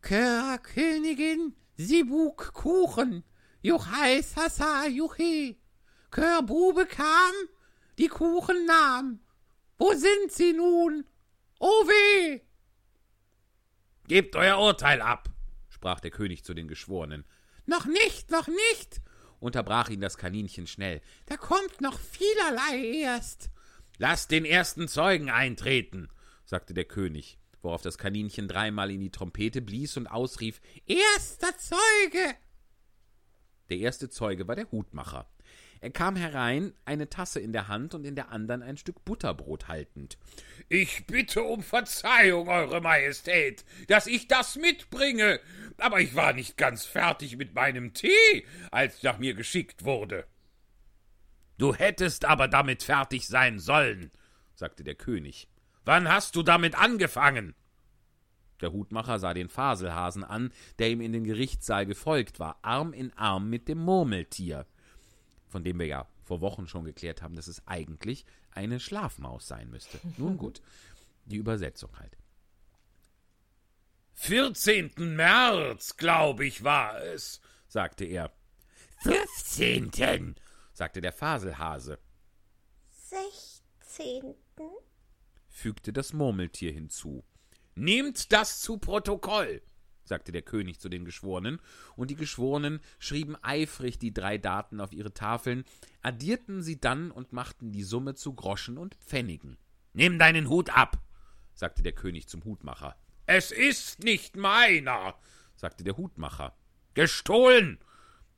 Königin, Sibuk Kuchen, Juchai Sasa Juchi. Kör Bube kam, die Kuchen nahm. Wo sind sie nun? Oh weh! Gebt euer Urteil ab, sprach der König zu den Geschworenen. Noch nicht, noch nicht, unterbrach ihn das Kaninchen schnell. Da kommt noch vielerlei erst. Lasst den ersten Zeugen eintreten, sagte der König worauf das Kaninchen dreimal in die Trompete blies und ausrief Erster Zeuge. Der erste Zeuge war der Hutmacher. Er kam herein, eine Tasse in der Hand und in der anderen ein Stück Butterbrot haltend. Ich bitte um Verzeihung, Eure Majestät, dass ich das mitbringe, aber ich war nicht ganz fertig mit meinem Tee, als nach mir geschickt wurde. Du hättest aber damit fertig sein sollen, sagte der König. Wann hast du damit angefangen? Der Hutmacher sah den Faselhasen an, der ihm in den Gerichtssaal gefolgt war, Arm in Arm mit dem Murmeltier, von dem wir ja vor Wochen schon geklärt haben, dass es eigentlich eine Schlafmaus sein müsste. Nun gut, die Übersetzung halt. 14. März, glaube ich, war es, sagte er. 15. sagte der Faselhase. 16 fügte das Murmeltier hinzu. Nehmt das zu Protokoll, sagte der König zu den Geschworenen, und die Geschworenen schrieben eifrig die drei Daten auf ihre Tafeln, addierten sie dann und machten die Summe zu Groschen und Pfennigen. Nimm deinen Hut ab, sagte der König zum Hutmacher. Es ist nicht meiner, sagte der Hutmacher. Gestohlen,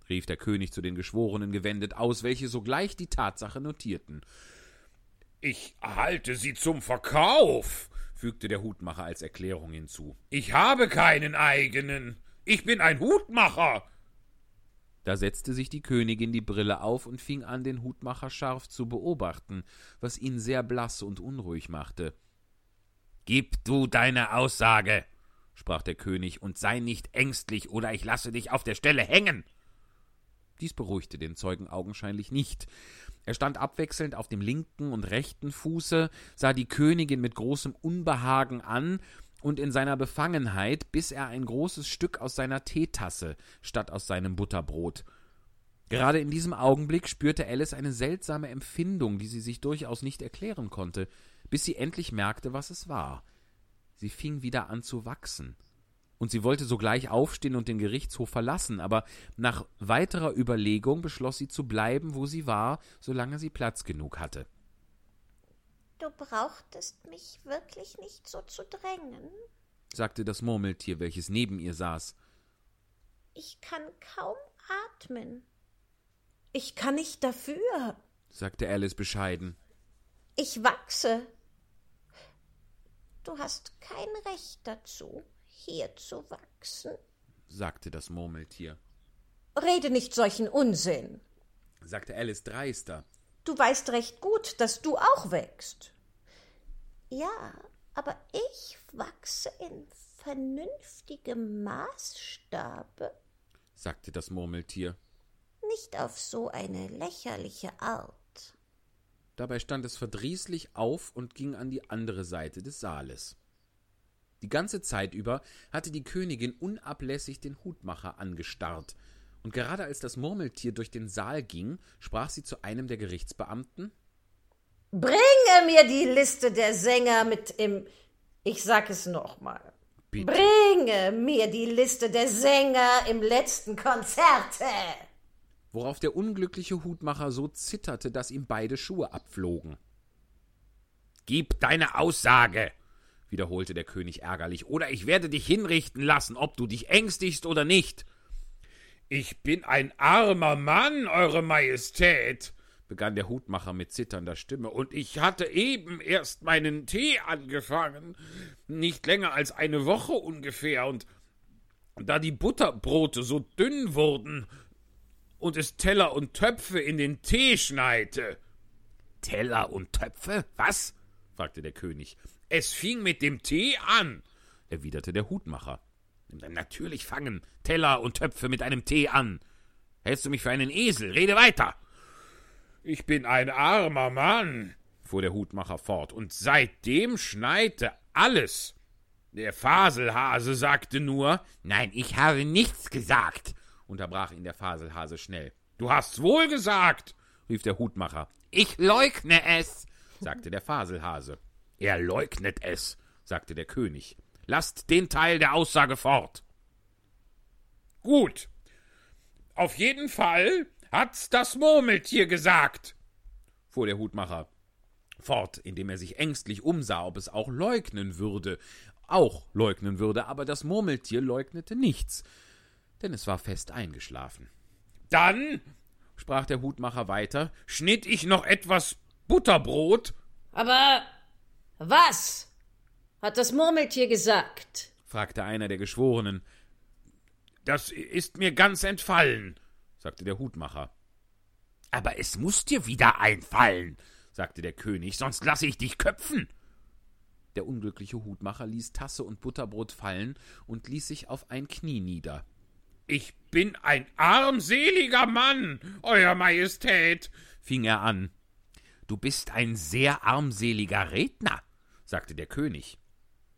rief der König zu den Geschworenen gewendet aus, welche sogleich die Tatsache notierten. Ich halte sie zum Verkauf, fügte der Hutmacher als Erklärung hinzu. Ich habe keinen eigenen. Ich bin ein Hutmacher. Da setzte sich die Königin die Brille auf und fing an, den Hutmacher scharf zu beobachten, was ihn sehr blass und unruhig machte. Gib du deine Aussage, sprach der König, und sei nicht ängstlich, oder ich lasse dich auf der Stelle hängen. Dies beruhigte den Zeugen augenscheinlich nicht. Er stand abwechselnd auf dem linken und rechten Fuße, sah die Königin mit großem Unbehagen an und in seiner Befangenheit biss er ein großes Stück aus seiner Teetasse statt aus seinem Butterbrot. Gerade in diesem Augenblick spürte Alice eine seltsame Empfindung, die sie sich durchaus nicht erklären konnte, bis sie endlich merkte, was es war. Sie fing wieder an zu wachsen. Und sie wollte sogleich aufstehen und den Gerichtshof verlassen, aber nach weiterer Überlegung beschloss sie zu bleiben, wo sie war, solange sie Platz genug hatte. Du brauchtest mich wirklich nicht so zu drängen, sagte das Murmeltier, welches neben ihr saß. Ich kann kaum atmen. Ich kann nicht dafür, sagte Alice bescheiden. Ich wachse. Du hast kein Recht dazu, hier zu wachsen, sagte das Murmeltier. Rede nicht solchen Unsinn, sagte Alice dreister. Du weißt recht gut, dass du auch wächst. Ja, aber ich wachse in vernünftigem Maßstabe, sagte das Murmeltier nicht auf so eine lächerliche Art. Dabei stand es verdrießlich auf und ging an die andere Seite des Saales. Die ganze Zeit über hatte die Königin unablässig den Hutmacher angestarrt, und gerade als das Murmeltier durch den Saal ging, sprach sie zu einem der Gerichtsbeamten. Bringe mir die Liste der Sänger mit im ich sag es nochmal. Bringe mir die Liste der Sänger im letzten Konzerte. Worauf der unglückliche Hutmacher so zitterte, dass ihm beide Schuhe abflogen. Gib deine Aussage, wiederholte der König ärgerlich, oder ich werde dich hinrichten lassen, ob du dich ängstigst oder nicht. Ich bin ein armer Mann, Eure Majestät, begann der Hutmacher mit zitternder Stimme, und ich hatte eben erst meinen Tee angefangen, nicht länger als eine Woche ungefähr, und da die Butterbrote so dünn wurden, und es Teller und Töpfe in den Tee schneite. Teller und Töpfe? Was? fragte der König. Es fing mit dem Tee an, erwiderte der Hutmacher. Natürlich fangen Teller und Töpfe mit einem Tee an. Hältst du mich für einen Esel? Rede weiter. Ich bin ein armer Mann, fuhr der Hutmacher fort, und seitdem schneite alles. Der Faselhase sagte nur Nein, ich habe nichts gesagt, unterbrach ihn der Faselhase schnell. Du hast's wohl gesagt, rief der Hutmacher. Ich leugne es, sagte der Faselhase. Er leugnet es, sagte der König. Lasst den Teil der Aussage fort. Gut. Auf jeden Fall hat's das Murmeltier gesagt, fuhr der Hutmacher fort, indem er sich ängstlich umsah, ob es auch leugnen würde, auch leugnen würde, aber das Murmeltier leugnete nichts denn es war fest eingeschlafen. Dann, sprach der Hutmacher weiter, schnitt ich noch etwas Butterbrot. Aber was hat das Murmeltier gesagt? fragte einer der Geschworenen. Das ist mir ganz entfallen, sagte der Hutmacher. Aber es muss dir wieder einfallen, sagte der König, sonst lasse ich dich köpfen. Der unglückliche Hutmacher ließ Tasse und Butterbrot fallen und ließ sich auf ein Knie nieder. Ich bin ein armseliger Mann, Euer Majestät, fing er an. Du bist ein sehr armseliger Redner, sagte der König.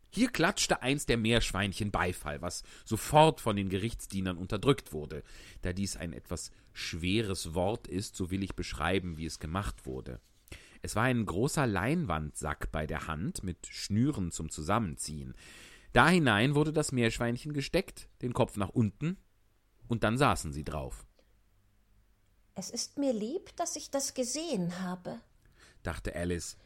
Hier klatschte eins der Meerschweinchen Beifall, was sofort von den Gerichtsdienern unterdrückt wurde. Da dies ein etwas schweres Wort ist, so will ich beschreiben, wie es gemacht wurde. Es war ein großer Leinwandsack bei der Hand mit Schnüren zum Zusammenziehen. Da hinein wurde das Meerschweinchen gesteckt, den Kopf nach unten, und dann saßen sie drauf. Es ist mir lieb, dass ich das gesehen habe, dachte Alice.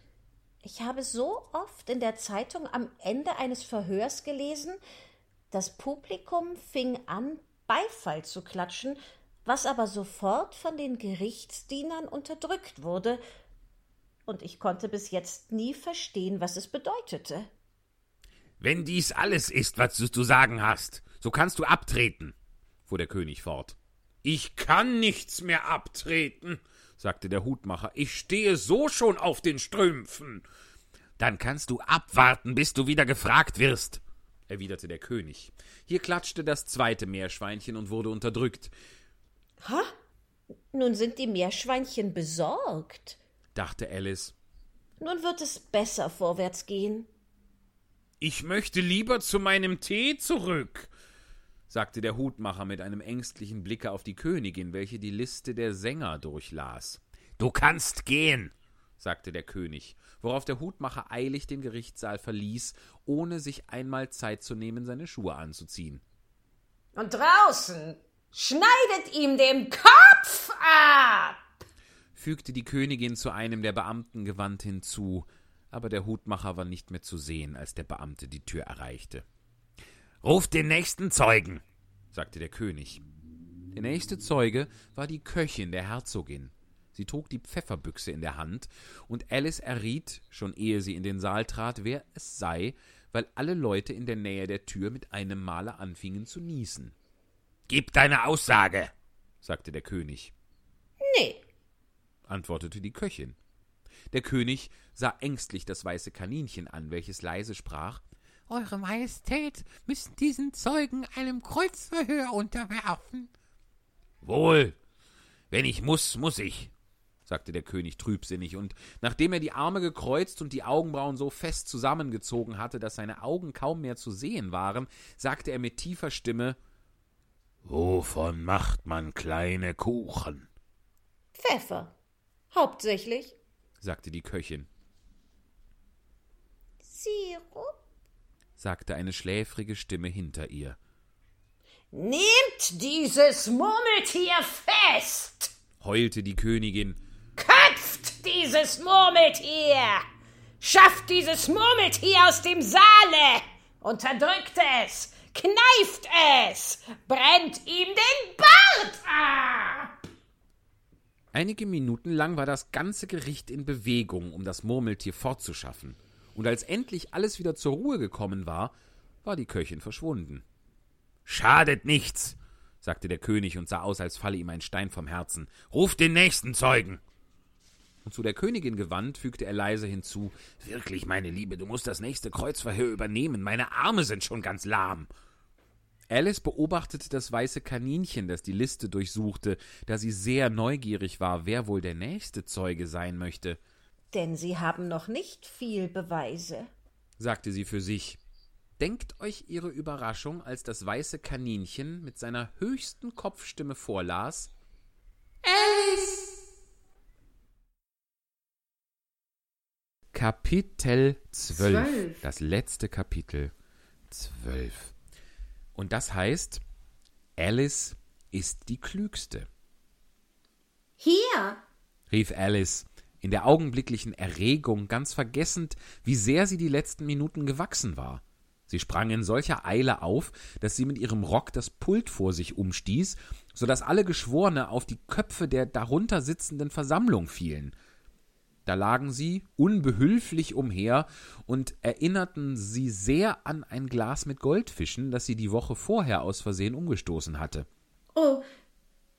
Ich habe so oft in der Zeitung am Ende eines Verhörs gelesen, das Publikum fing an, Beifall zu klatschen, was aber sofort von den Gerichtsdienern unterdrückt wurde, und ich konnte bis jetzt nie verstehen, was es bedeutete. Wenn dies alles ist, was du zu sagen hast, so kannst du abtreten, fuhr der König fort. Ich kann nichts mehr abtreten, sagte der Hutmacher. Ich stehe so schon auf den Strümpfen. Dann kannst du abwarten, bis du wieder gefragt wirst, erwiderte der König. Hier klatschte das zweite Meerschweinchen und wurde unterdrückt. Ha? Nun sind die Meerschweinchen besorgt, dachte Alice. Nun wird es besser vorwärts gehen. Ich möchte lieber zu meinem Tee zurück, sagte der Hutmacher mit einem ängstlichen Blicke auf die Königin, welche die Liste der Sänger durchlas. Du kannst gehen, sagte der König, worauf der Hutmacher eilig den Gerichtssaal verließ, ohne sich einmal Zeit zu nehmen, seine Schuhe anzuziehen. Und draußen schneidet ihm den Kopf ab, fügte die Königin zu einem der Beamten gewandt hinzu, aber der Hutmacher war nicht mehr zu sehen, als der Beamte die Tür erreichte. Ruf den nächsten Zeugen, sagte der König. Der nächste Zeuge war die Köchin der Herzogin. Sie trug die Pfefferbüchse in der Hand, und Alice erriet, schon ehe sie in den Saal trat, wer es sei, weil alle Leute in der Nähe der Tür mit einem Male anfingen zu niesen. Gib deine Aussage, sagte der König. Nee, antwortete die Köchin. Der König sah ängstlich das weiße Kaninchen an, welches leise sprach Eure Majestät müssen diesen Zeugen einem Kreuzverhör unterwerfen. Wohl, wenn ich muss, muss ich, sagte der König trübsinnig, und nachdem er die Arme gekreuzt und die Augenbrauen so fest zusammengezogen hatte, dass seine Augen kaum mehr zu sehen waren, sagte er mit tiefer Stimme Wovon macht man kleine Kuchen? Pfeffer. Hauptsächlich, sagte die Köchin. Sirup, sagte eine schläfrige Stimme hinter ihr. Nehmt dieses Murmeltier fest, heulte die Königin. Köpft dieses Murmeltier! Schafft dieses Murmeltier aus dem Saale! Unterdrückt es! Kneift es! Brennt ihm den Bart ab! Einige Minuten lang war das ganze Gericht in Bewegung, um das Murmeltier fortzuschaffen. Und als endlich alles wieder zur Ruhe gekommen war, war die Köchin verschwunden. Schadet nichts, sagte der König und sah aus, als falle ihm ein Stein vom Herzen. Ruf den nächsten Zeugen. Und zu der Königin gewandt, fügte er leise hinzu Wirklich, meine Liebe, du musst das nächste Kreuzverhör übernehmen. Meine Arme sind schon ganz lahm. Alice beobachtete das weiße Kaninchen, das die Liste durchsuchte, da sie sehr neugierig war, wer wohl der nächste Zeuge sein möchte. Denn Sie haben noch nicht viel Beweise, sagte sie für sich. Denkt euch ihre Überraschung, als das weiße Kaninchen mit seiner höchsten Kopfstimme vorlas Alice! Kapitel 12. Das letzte Kapitel 12. Und das heißt, Alice ist die Klügste. Hier, rief Alice, in der augenblicklichen Erregung ganz vergessend, wie sehr sie die letzten Minuten gewachsen war. Sie sprang in solcher Eile auf, dass sie mit ihrem Rock das Pult vor sich umstieß, so dass alle Geschworene auf die Köpfe der darunter sitzenden Versammlung fielen. Da lagen sie unbehülflich umher und erinnerten sie sehr an ein Glas mit Goldfischen, das sie die Woche vorher aus Versehen umgestoßen hatte. Oh,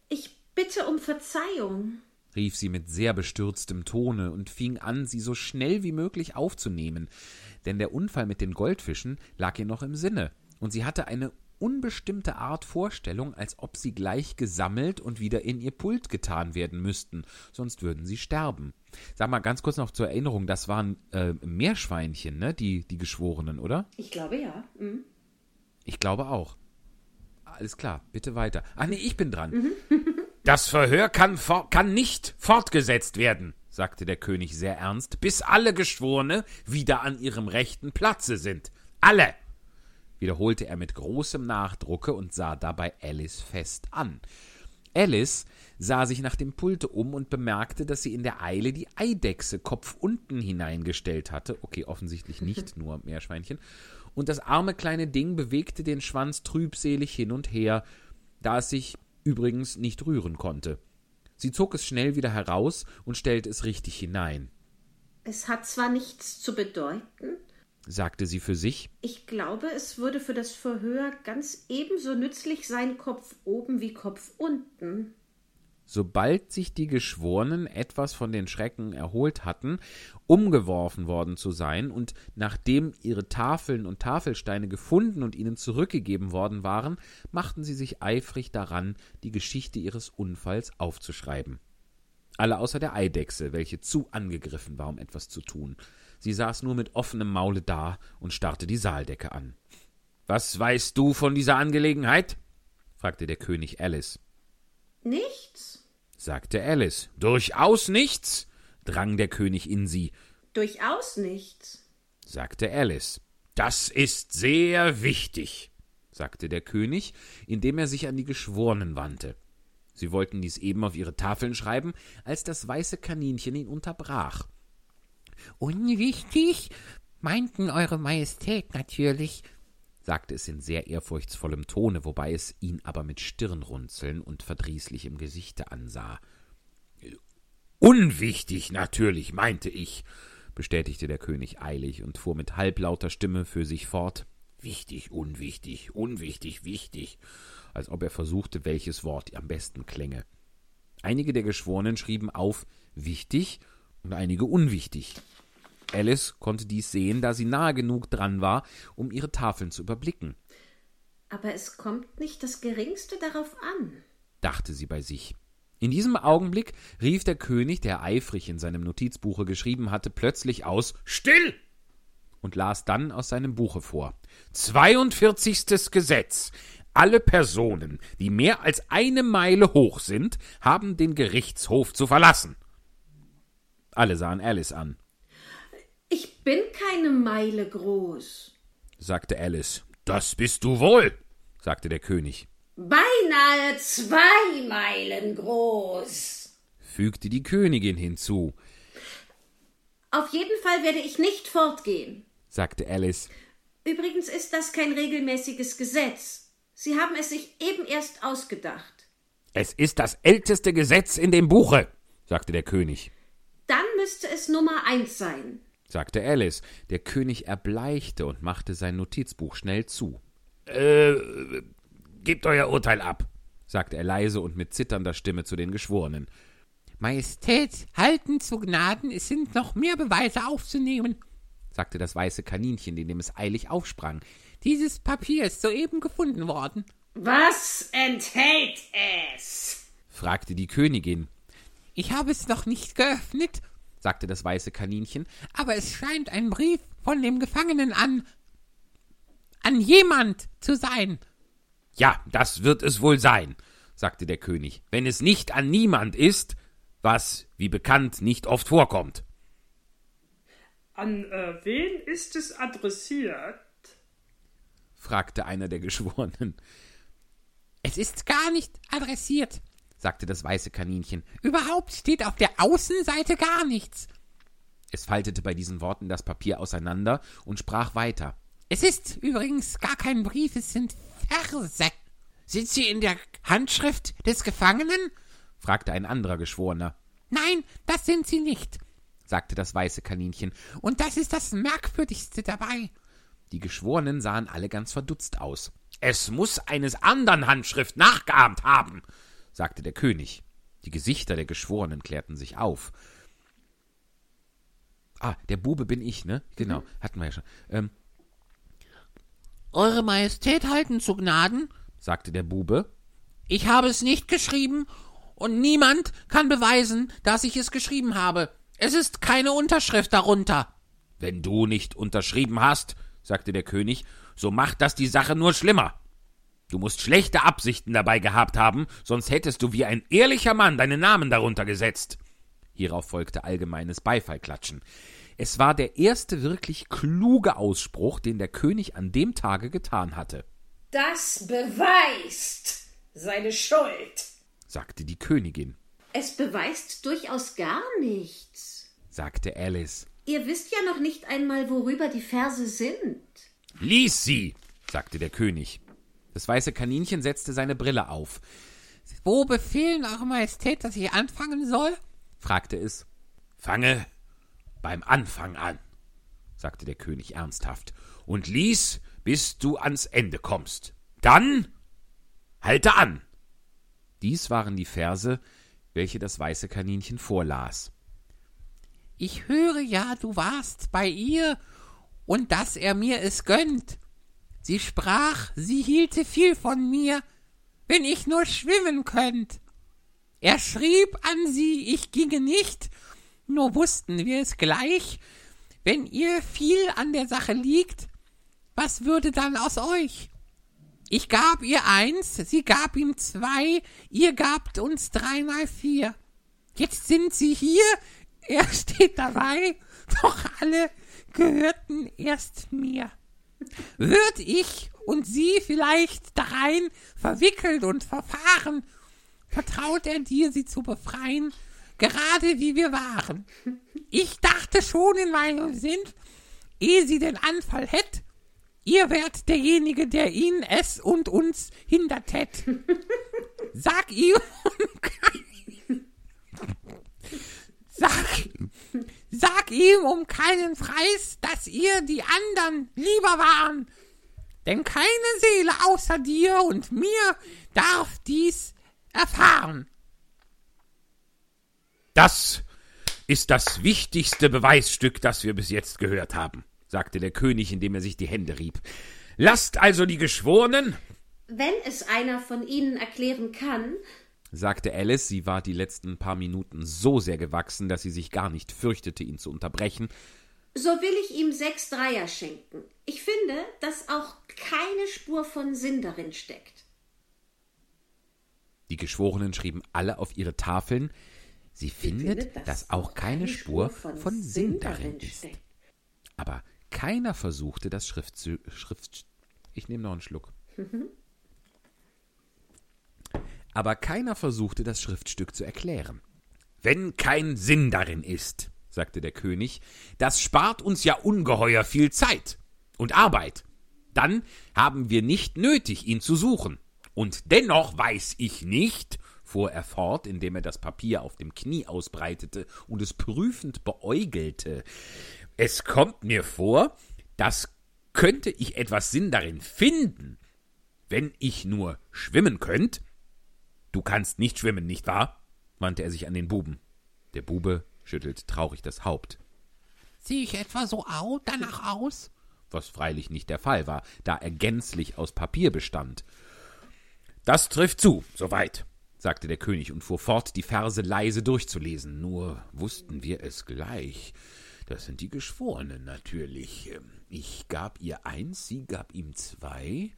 ich bitte um Verzeihung, rief sie mit sehr bestürztem Tone und fing an, sie so schnell wie möglich aufzunehmen, denn der Unfall mit den Goldfischen lag ihr noch im Sinne, und sie hatte eine unbestimmte Art Vorstellung, als ob sie gleich gesammelt und wieder in ihr Pult getan werden müssten, sonst würden sie sterben. Sag mal ganz kurz noch zur Erinnerung, das waren äh, Meerschweinchen, ne, die, die Geschworenen, oder? Ich glaube ja. Mhm. Ich glaube auch. Alles klar, bitte weiter. Ach nee, ich bin dran. Mhm. das Verhör kann, kann nicht fortgesetzt werden, sagte der König sehr ernst, bis alle Geschworene wieder an ihrem rechten Platze sind. Alle! wiederholte er mit großem Nachdrucke und sah dabei Alice fest an. Alice sah sich nach dem Pulte um und bemerkte, dass sie in der Eile die Eidechse kopfunten hineingestellt hatte. Okay, offensichtlich nicht nur Meerschweinchen. Und das arme kleine Ding bewegte den Schwanz trübselig hin und her, da es sich übrigens nicht rühren konnte. Sie zog es schnell wieder heraus und stellte es richtig hinein. Es hat zwar nichts zu bedeuten, sagte sie für sich. Ich glaube, es würde für das Verhör ganz ebenso nützlich sein, Kopf oben wie Kopf unten. Sobald sich die Geschworenen etwas von den Schrecken erholt hatten, umgeworfen worden zu sein, und nachdem ihre Tafeln und Tafelsteine gefunden und ihnen zurückgegeben worden waren, machten sie sich eifrig daran, die Geschichte ihres Unfalls aufzuschreiben. Alle außer der Eidechse, welche zu angegriffen war, um etwas zu tun. Sie saß nur mit offenem Maule da und starrte die Saaldecke an. Was weißt du von dieser Angelegenheit? fragte der König Alice. Nichts, sagte Alice. Durchaus nichts, drang der König in sie. Durchaus nichts, sagte Alice. Das ist sehr wichtig, sagte der König, indem er sich an die Geschworenen wandte. Sie wollten dies eben auf ihre Tafeln schreiben, als das weiße Kaninchen ihn unterbrach. Unwichtig, meinten Eure Majestät natürlich, sagte es in sehr ehrfurchtsvollem Tone, wobei es ihn aber mit Stirnrunzeln und verdrießlichem Gesichte ansah. Unwichtig natürlich, meinte ich, bestätigte der König eilig und fuhr mit halblauter Stimme für sich fort. Wichtig, unwichtig, unwichtig, wichtig, als ob er versuchte, welches Wort am besten klänge. Einige der Geschworenen schrieben auf wichtig und einige unwichtig. Alice konnte dies sehen, da sie nahe genug dran war, um ihre Tafeln zu überblicken. Aber es kommt nicht das geringste darauf an, dachte sie bei sich. In diesem Augenblick rief der König, der eifrig in seinem Notizbuche geschrieben hatte, plötzlich aus Still und las dann aus seinem Buche vor. 42. Gesetz. Alle Personen, die mehr als eine Meile hoch sind, haben den Gerichtshof zu verlassen. Alle sahen Alice an. Ich bin keine Meile groß, sagte Alice. Das bist du wohl, sagte der König. Beinahe zwei Meilen groß, fügte die Königin hinzu. Auf jeden Fall werde ich nicht fortgehen, sagte Alice. Übrigens ist das kein regelmäßiges Gesetz. Sie haben es sich eben erst ausgedacht. Es ist das älteste Gesetz in dem Buche, sagte der König. Dann müsste es Nummer eins sein, sagte Alice. Der König erbleichte und machte sein Notizbuch schnell zu. Äh, gebt euer Urteil ab, sagte er leise und mit zitternder Stimme zu den Geschworenen. Majestät, halten zu Gnaden, es sind noch mehr Beweise aufzunehmen, sagte das weiße Kaninchen, indem es eilig aufsprang. Dieses Papier ist soeben gefunden worden. Was enthält es? fragte die Königin. Ich habe es noch nicht geöffnet, sagte das weiße Kaninchen, aber es scheint ein Brief von dem Gefangenen an an jemand zu sein. Ja, das wird es wohl sein, sagte der König, wenn es nicht an niemand ist, was, wie bekannt, nicht oft vorkommt. An äh, wen ist es adressiert? fragte einer der Geschworenen. Es ist gar nicht adressiert, sagte das weiße Kaninchen. Überhaupt steht auf der Außenseite gar nichts. Es faltete bei diesen Worten das Papier auseinander und sprach weiter. Es ist übrigens gar kein Brief, es sind Verse. Sind sie in der Handschrift des Gefangenen? fragte ein anderer Geschworener. Nein, das sind sie nicht, sagte das weiße Kaninchen. Und das ist das Merkwürdigste dabei. Die Geschworenen sahen alle ganz verdutzt aus. Es muss eines anderen Handschrift nachgeahmt haben, sagte der König. Die Gesichter der Geschworenen klärten sich auf. Ah, der Bube bin ich, ne? Genau, mhm. hatten wir ja schon. Ähm, Eure Majestät halten zu Gnaden, sagte der Bube. Ich habe es nicht geschrieben, und niemand kann beweisen, dass ich es geschrieben habe. Es ist keine Unterschrift darunter. Wenn du nicht unterschrieben hast, sagte der König, so macht das die Sache nur schlimmer. Du musst schlechte Absichten dabei gehabt haben, sonst hättest du wie ein ehrlicher Mann deinen Namen darunter gesetzt. Hierauf folgte allgemeines Beifallklatschen. Es war der erste wirklich kluge Ausspruch, den der König an dem Tage getan hatte. Das beweist seine Schuld, sagte die Königin. Es beweist durchaus gar nichts, sagte Alice. Ihr wisst ja noch nicht einmal, worüber die Verse sind. Lies sie, sagte der König. Das weiße Kaninchen setzte seine Brille auf. Wo befehlen Eure Majestät, dass ich anfangen soll? fragte es. Fange beim Anfang an, sagte der König ernsthaft, und lies, bis du ans Ende kommst. Dann halte an. Dies waren die Verse welche das weiße Kaninchen vorlas. Ich höre ja, du warst bei ihr und dass er mir es gönnt. Sie sprach, sie hielte viel von mir, wenn ich nur schwimmen könnt. Er schrieb an sie, ich ginge nicht, nur wussten wir es gleich, wenn ihr viel an der Sache liegt, was würde dann aus euch? Ich gab ihr eins, sie gab ihm zwei, ihr gabt uns dreimal vier. Jetzt sind sie hier, er steht dabei, doch alle gehörten erst mir. Würd ich und sie vielleicht darein verwickelt und verfahren, vertraut er dir, sie zu befreien, gerade wie wir waren. Ich dachte schon in meinem Sinn, ehe sie den Anfall hätt, ihr wärt derjenige, der ihn, es und uns hindert hätt. Sag ihm, sag, sag ihm um keinen Preis, dass ihr die anderen lieber waren, denn keine Seele außer dir und mir darf dies erfahren. Das ist das wichtigste Beweisstück, das wir bis jetzt gehört haben, sagte der König, indem er sich die Hände rieb. Lasst also die Geschworenen. Wenn es einer von Ihnen erklären kann, sagte Alice, sie war die letzten paar Minuten so sehr gewachsen, dass sie sich gar nicht fürchtete, ihn zu unterbrechen. So will ich ihm sechs Dreier schenken. Ich finde, dass auch keine Spur von Sinn darin steckt. Die Geschworenen schrieben alle auf ihre Tafeln, sie findet, findet dass, auch keine Spur von, von Sinn darin ist. Steckt. Aber keiner versuchte, das Schrift zu. Schrift. Ich nehme noch einen Schluck. Aber keiner versuchte, das Schriftstück zu erklären. Wenn kein Sinn darin ist, sagte der König, das spart uns ja ungeheuer viel Zeit und Arbeit. Dann haben wir nicht nötig, ihn zu suchen. Und dennoch weiß ich nicht, fuhr er fort, indem er das Papier auf dem Knie ausbreitete und es prüfend beäugelte. Es kommt mir vor, dass könnte ich etwas Sinn darin finden, wenn ich nur schwimmen könnt. Du kannst nicht schwimmen, nicht wahr? wandte er sich an den Buben. Der Bube schüttelt traurig das Haupt. Sieh ich etwa so au danach aus? Was freilich nicht der Fall war, da er gänzlich aus Papier bestand. Das trifft zu, soweit, sagte der König und fuhr fort, die Verse leise durchzulesen. Nur wussten wir es gleich. Das sind die Geschworenen natürlich. Ich gab ihr eins, sie gab ihm zwei.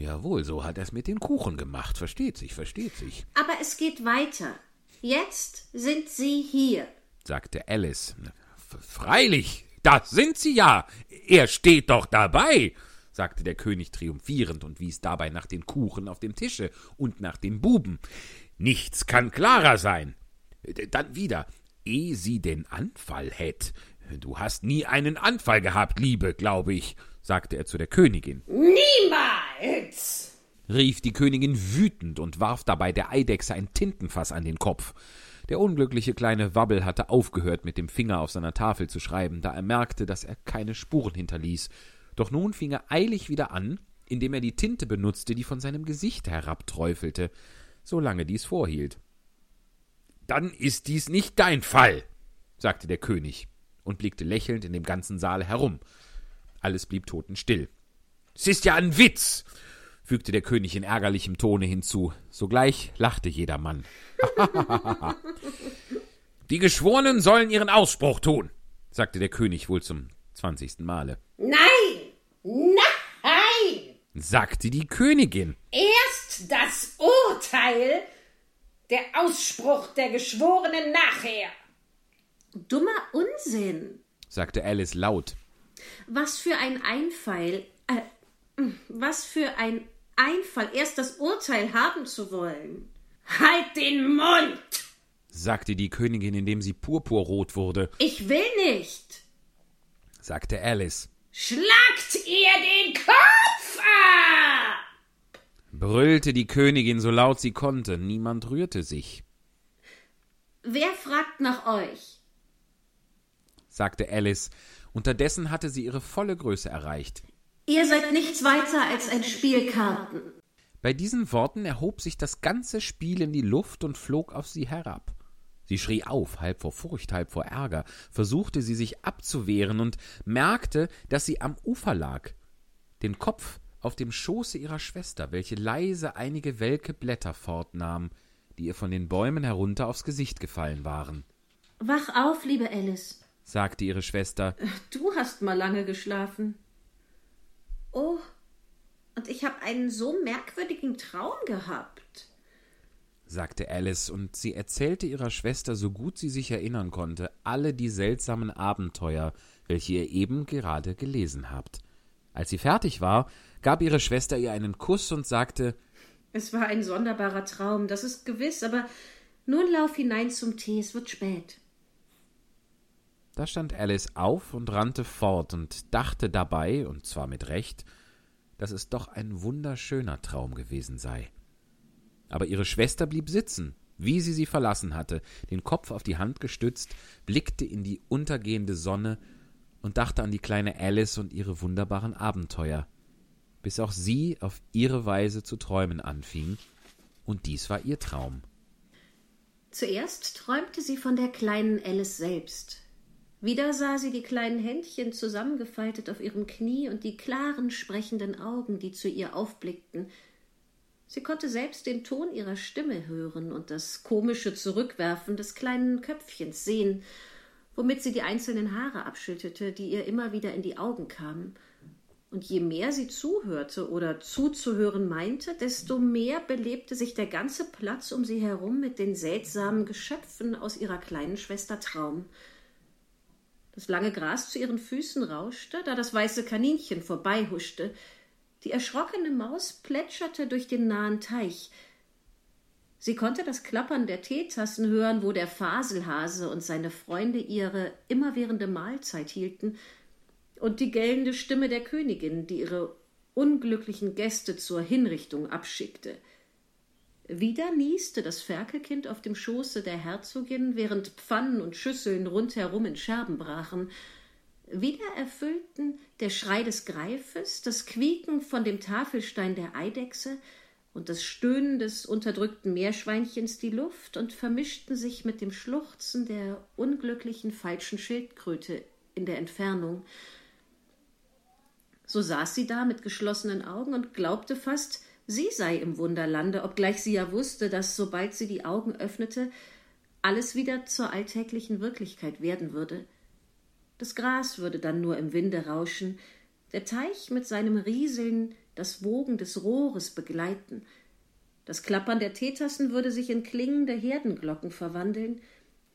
Jawohl, so hat er's mit den Kuchen gemacht. Versteht sich, versteht sich. Aber es geht weiter. Jetzt sind sie hier, sagte Alice. Freilich, das sind sie ja. Er steht doch dabei sagte der König triumphierend und wies dabei nach den Kuchen auf dem Tische und nach dem Buben. Nichts kann klarer sein. Dann wieder, eh sie den Anfall hätt. Du hast nie einen Anfall gehabt, Liebe, glaube ich, sagte er zu der Königin. Niemals! rief die Königin wütend und warf dabei der Eidechse ein Tintenfass an den Kopf. Der unglückliche kleine Wabbel hatte aufgehört, mit dem Finger auf seiner Tafel zu schreiben, da er merkte, dass er keine Spuren hinterließ. Doch nun fing er eilig wieder an, indem er die Tinte benutzte, die von seinem Gesicht herabträufelte, solange dies vorhielt. Dann ist dies nicht dein Fall, sagte der König und blickte lächelnd in dem ganzen Saal herum. Alles blieb totenstill. Es ist ja ein Witz, fügte der König in ärgerlichem Tone hinzu. Sogleich lachte jedermann. Die Geschworenen sollen ihren Ausspruch tun, sagte der König wohl zum zwanzigsten Male. Nein! Nein! sagte die Königin. Erst das Urteil, der Ausspruch der Geschworenen nachher. Dummer Unsinn, sagte Alice laut. Was für ein Einfall, äh, was für ein Einfall, erst das Urteil haben zu wollen. Halt den Mund! sagte die Königin, indem sie purpurrot wurde. Ich will nicht, sagte Alice. Schlagt ihr den Kopf ab! brüllte die Königin so laut sie konnte. Niemand rührte sich. Wer fragt nach euch? Sagte Alice. Unterdessen hatte sie ihre volle Größe erreicht. Ihr seid nichts weiter als ein Spiel Karten. Bei diesen Worten erhob sich das ganze Spiel in die Luft und flog auf sie herab. Sie schrie auf, halb vor Furcht, halb vor Ärger, versuchte sie sich abzuwehren und merkte, dass sie am Ufer lag, den Kopf auf dem Schoße ihrer Schwester, welche leise einige welke Blätter fortnahm, die ihr von den Bäumen herunter aufs Gesicht gefallen waren. Wach auf, liebe Alice, sagte ihre Schwester. Du hast mal lange geschlafen. Oh, und ich habe einen so merkwürdigen Traum gehabt, sagte Alice, und sie erzählte ihrer Schwester, so gut sie sich erinnern konnte, alle die seltsamen Abenteuer, welche ihr eben gerade gelesen habt. Als sie fertig war, gab ihre Schwester ihr einen Kuss und sagte Es war ein sonderbarer Traum, das ist gewiss, aber nun lauf hinein zum Tee, es wird spät. Da stand Alice auf und rannte fort und dachte dabei, und zwar mit Recht, dass es doch ein wunderschöner Traum gewesen sei. Aber ihre Schwester blieb sitzen, wie sie sie verlassen hatte, den Kopf auf die Hand gestützt, blickte in die untergehende Sonne und dachte an die kleine Alice und ihre wunderbaren Abenteuer, bis auch sie auf ihre Weise zu träumen anfing, und dies war ihr Traum. Zuerst träumte sie von der kleinen Alice selbst, wieder sah sie die kleinen Händchen zusammengefaltet auf ihrem Knie und die klaren, sprechenden Augen, die zu ihr aufblickten. Sie konnte selbst den Ton ihrer Stimme hören und das komische Zurückwerfen des kleinen Köpfchens sehen, womit sie die einzelnen Haare abschüttete, die ihr immer wieder in die Augen kamen. Und je mehr sie zuhörte oder zuzuhören meinte, desto mehr belebte sich der ganze Platz um sie herum mit den seltsamen Geschöpfen aus ihrer kleinen Schwester Traum. Das lange Gras zu ihren Füßen rauschte, da das weiße Kaninchen vorbeihuschte. Die erschrockene Maus plätscherte durch den nahen Teich. Sie konnte das Klappern der Teetassen hören, wo der Faselhase und seine Freunde ihre immerwährende Mahlzeit hielten, und die gellende Stimme der Königin, die ihre unglücklichen Gäste zur Hinrichtung abschickte. Wieder nieste das Ferkelkind auf dem Schoße der Herzogin, während Pfannen und Schüsseln rundherum in Scherben brachen. Wieder erfüllten der Schrei des Greifes, das Quieken von dem Tafelstein der Eidechse und das Stöhnen des unterdrückten Meerschweinchens die Luft und vermischten sich mit dem Schluchzen der unglücklichen falschen Schildkröte in der Entfernung. So saß sie da mit geschlossenen Augen und glaubte fast, sie sei im Wunderlande, obgleich sie ja wusste, dass sobald sie die Augen öffnete, alles wieder zur alltäglichen Wirklichkeit werden würde. Das Gras würde dann nur im Winde rauschen, der Teich mit seinem Rieseln das Wogen des Rohres begleiten, das Klappern der Teetassen würde sich in klingende Herdenglocken verwandeln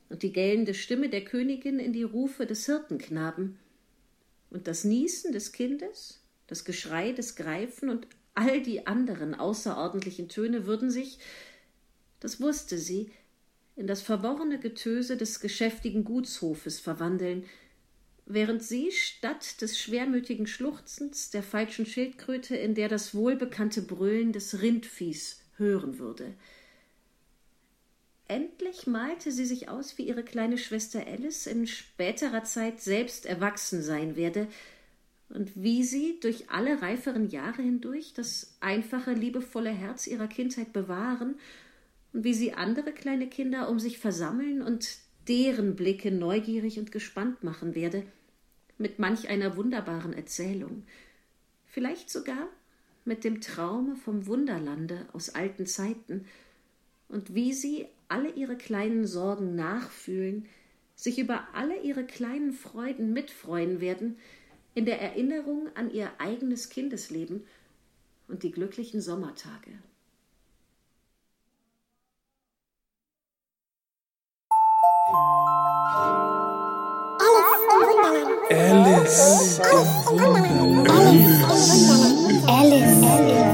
und die gellende Stimme der Königin in die Rufe des Hirtenknaben. Und das Niesen des Kindes, das Geschrei des Greifen und All die anderen außerordentlichen Töne würden sich, das wusste sie, in das verworrene Getöse des geschäftigen Gutshofes verwandeln, während sie statt des schwermütigen Schluchzens der falschen Schildkröte in der das wohlbekannte Brüllen des Rindviehs hören würde. Endlich malte sie sich aus, wie ihre kleine Schwester Alice in späterer Zeit selbst erwachsen sein werde, und wie sie durch alle reiferen Jahre hindurch das einfache, liebevolle Herz ihrer Kindheit bewahren und wie sie andere kleine Kinder um sich versammeln und deren Blicke neugierig und gespannt machen werde, mit manch einer wunderbaren Erzählung, vielleicht sogar mit dem Traume vom Wunderlande aus alten Zeiten, und wie sie alle ihre kleinen Sorgen nachfühlen, sich über alle ihre kleinen Freuden mitfreuen werden, in der Erinnerung an ihr eigenes Kindesleben und die glücklichen Sommertage. Alice im Wunderland. Alice im Wunderland. Alice.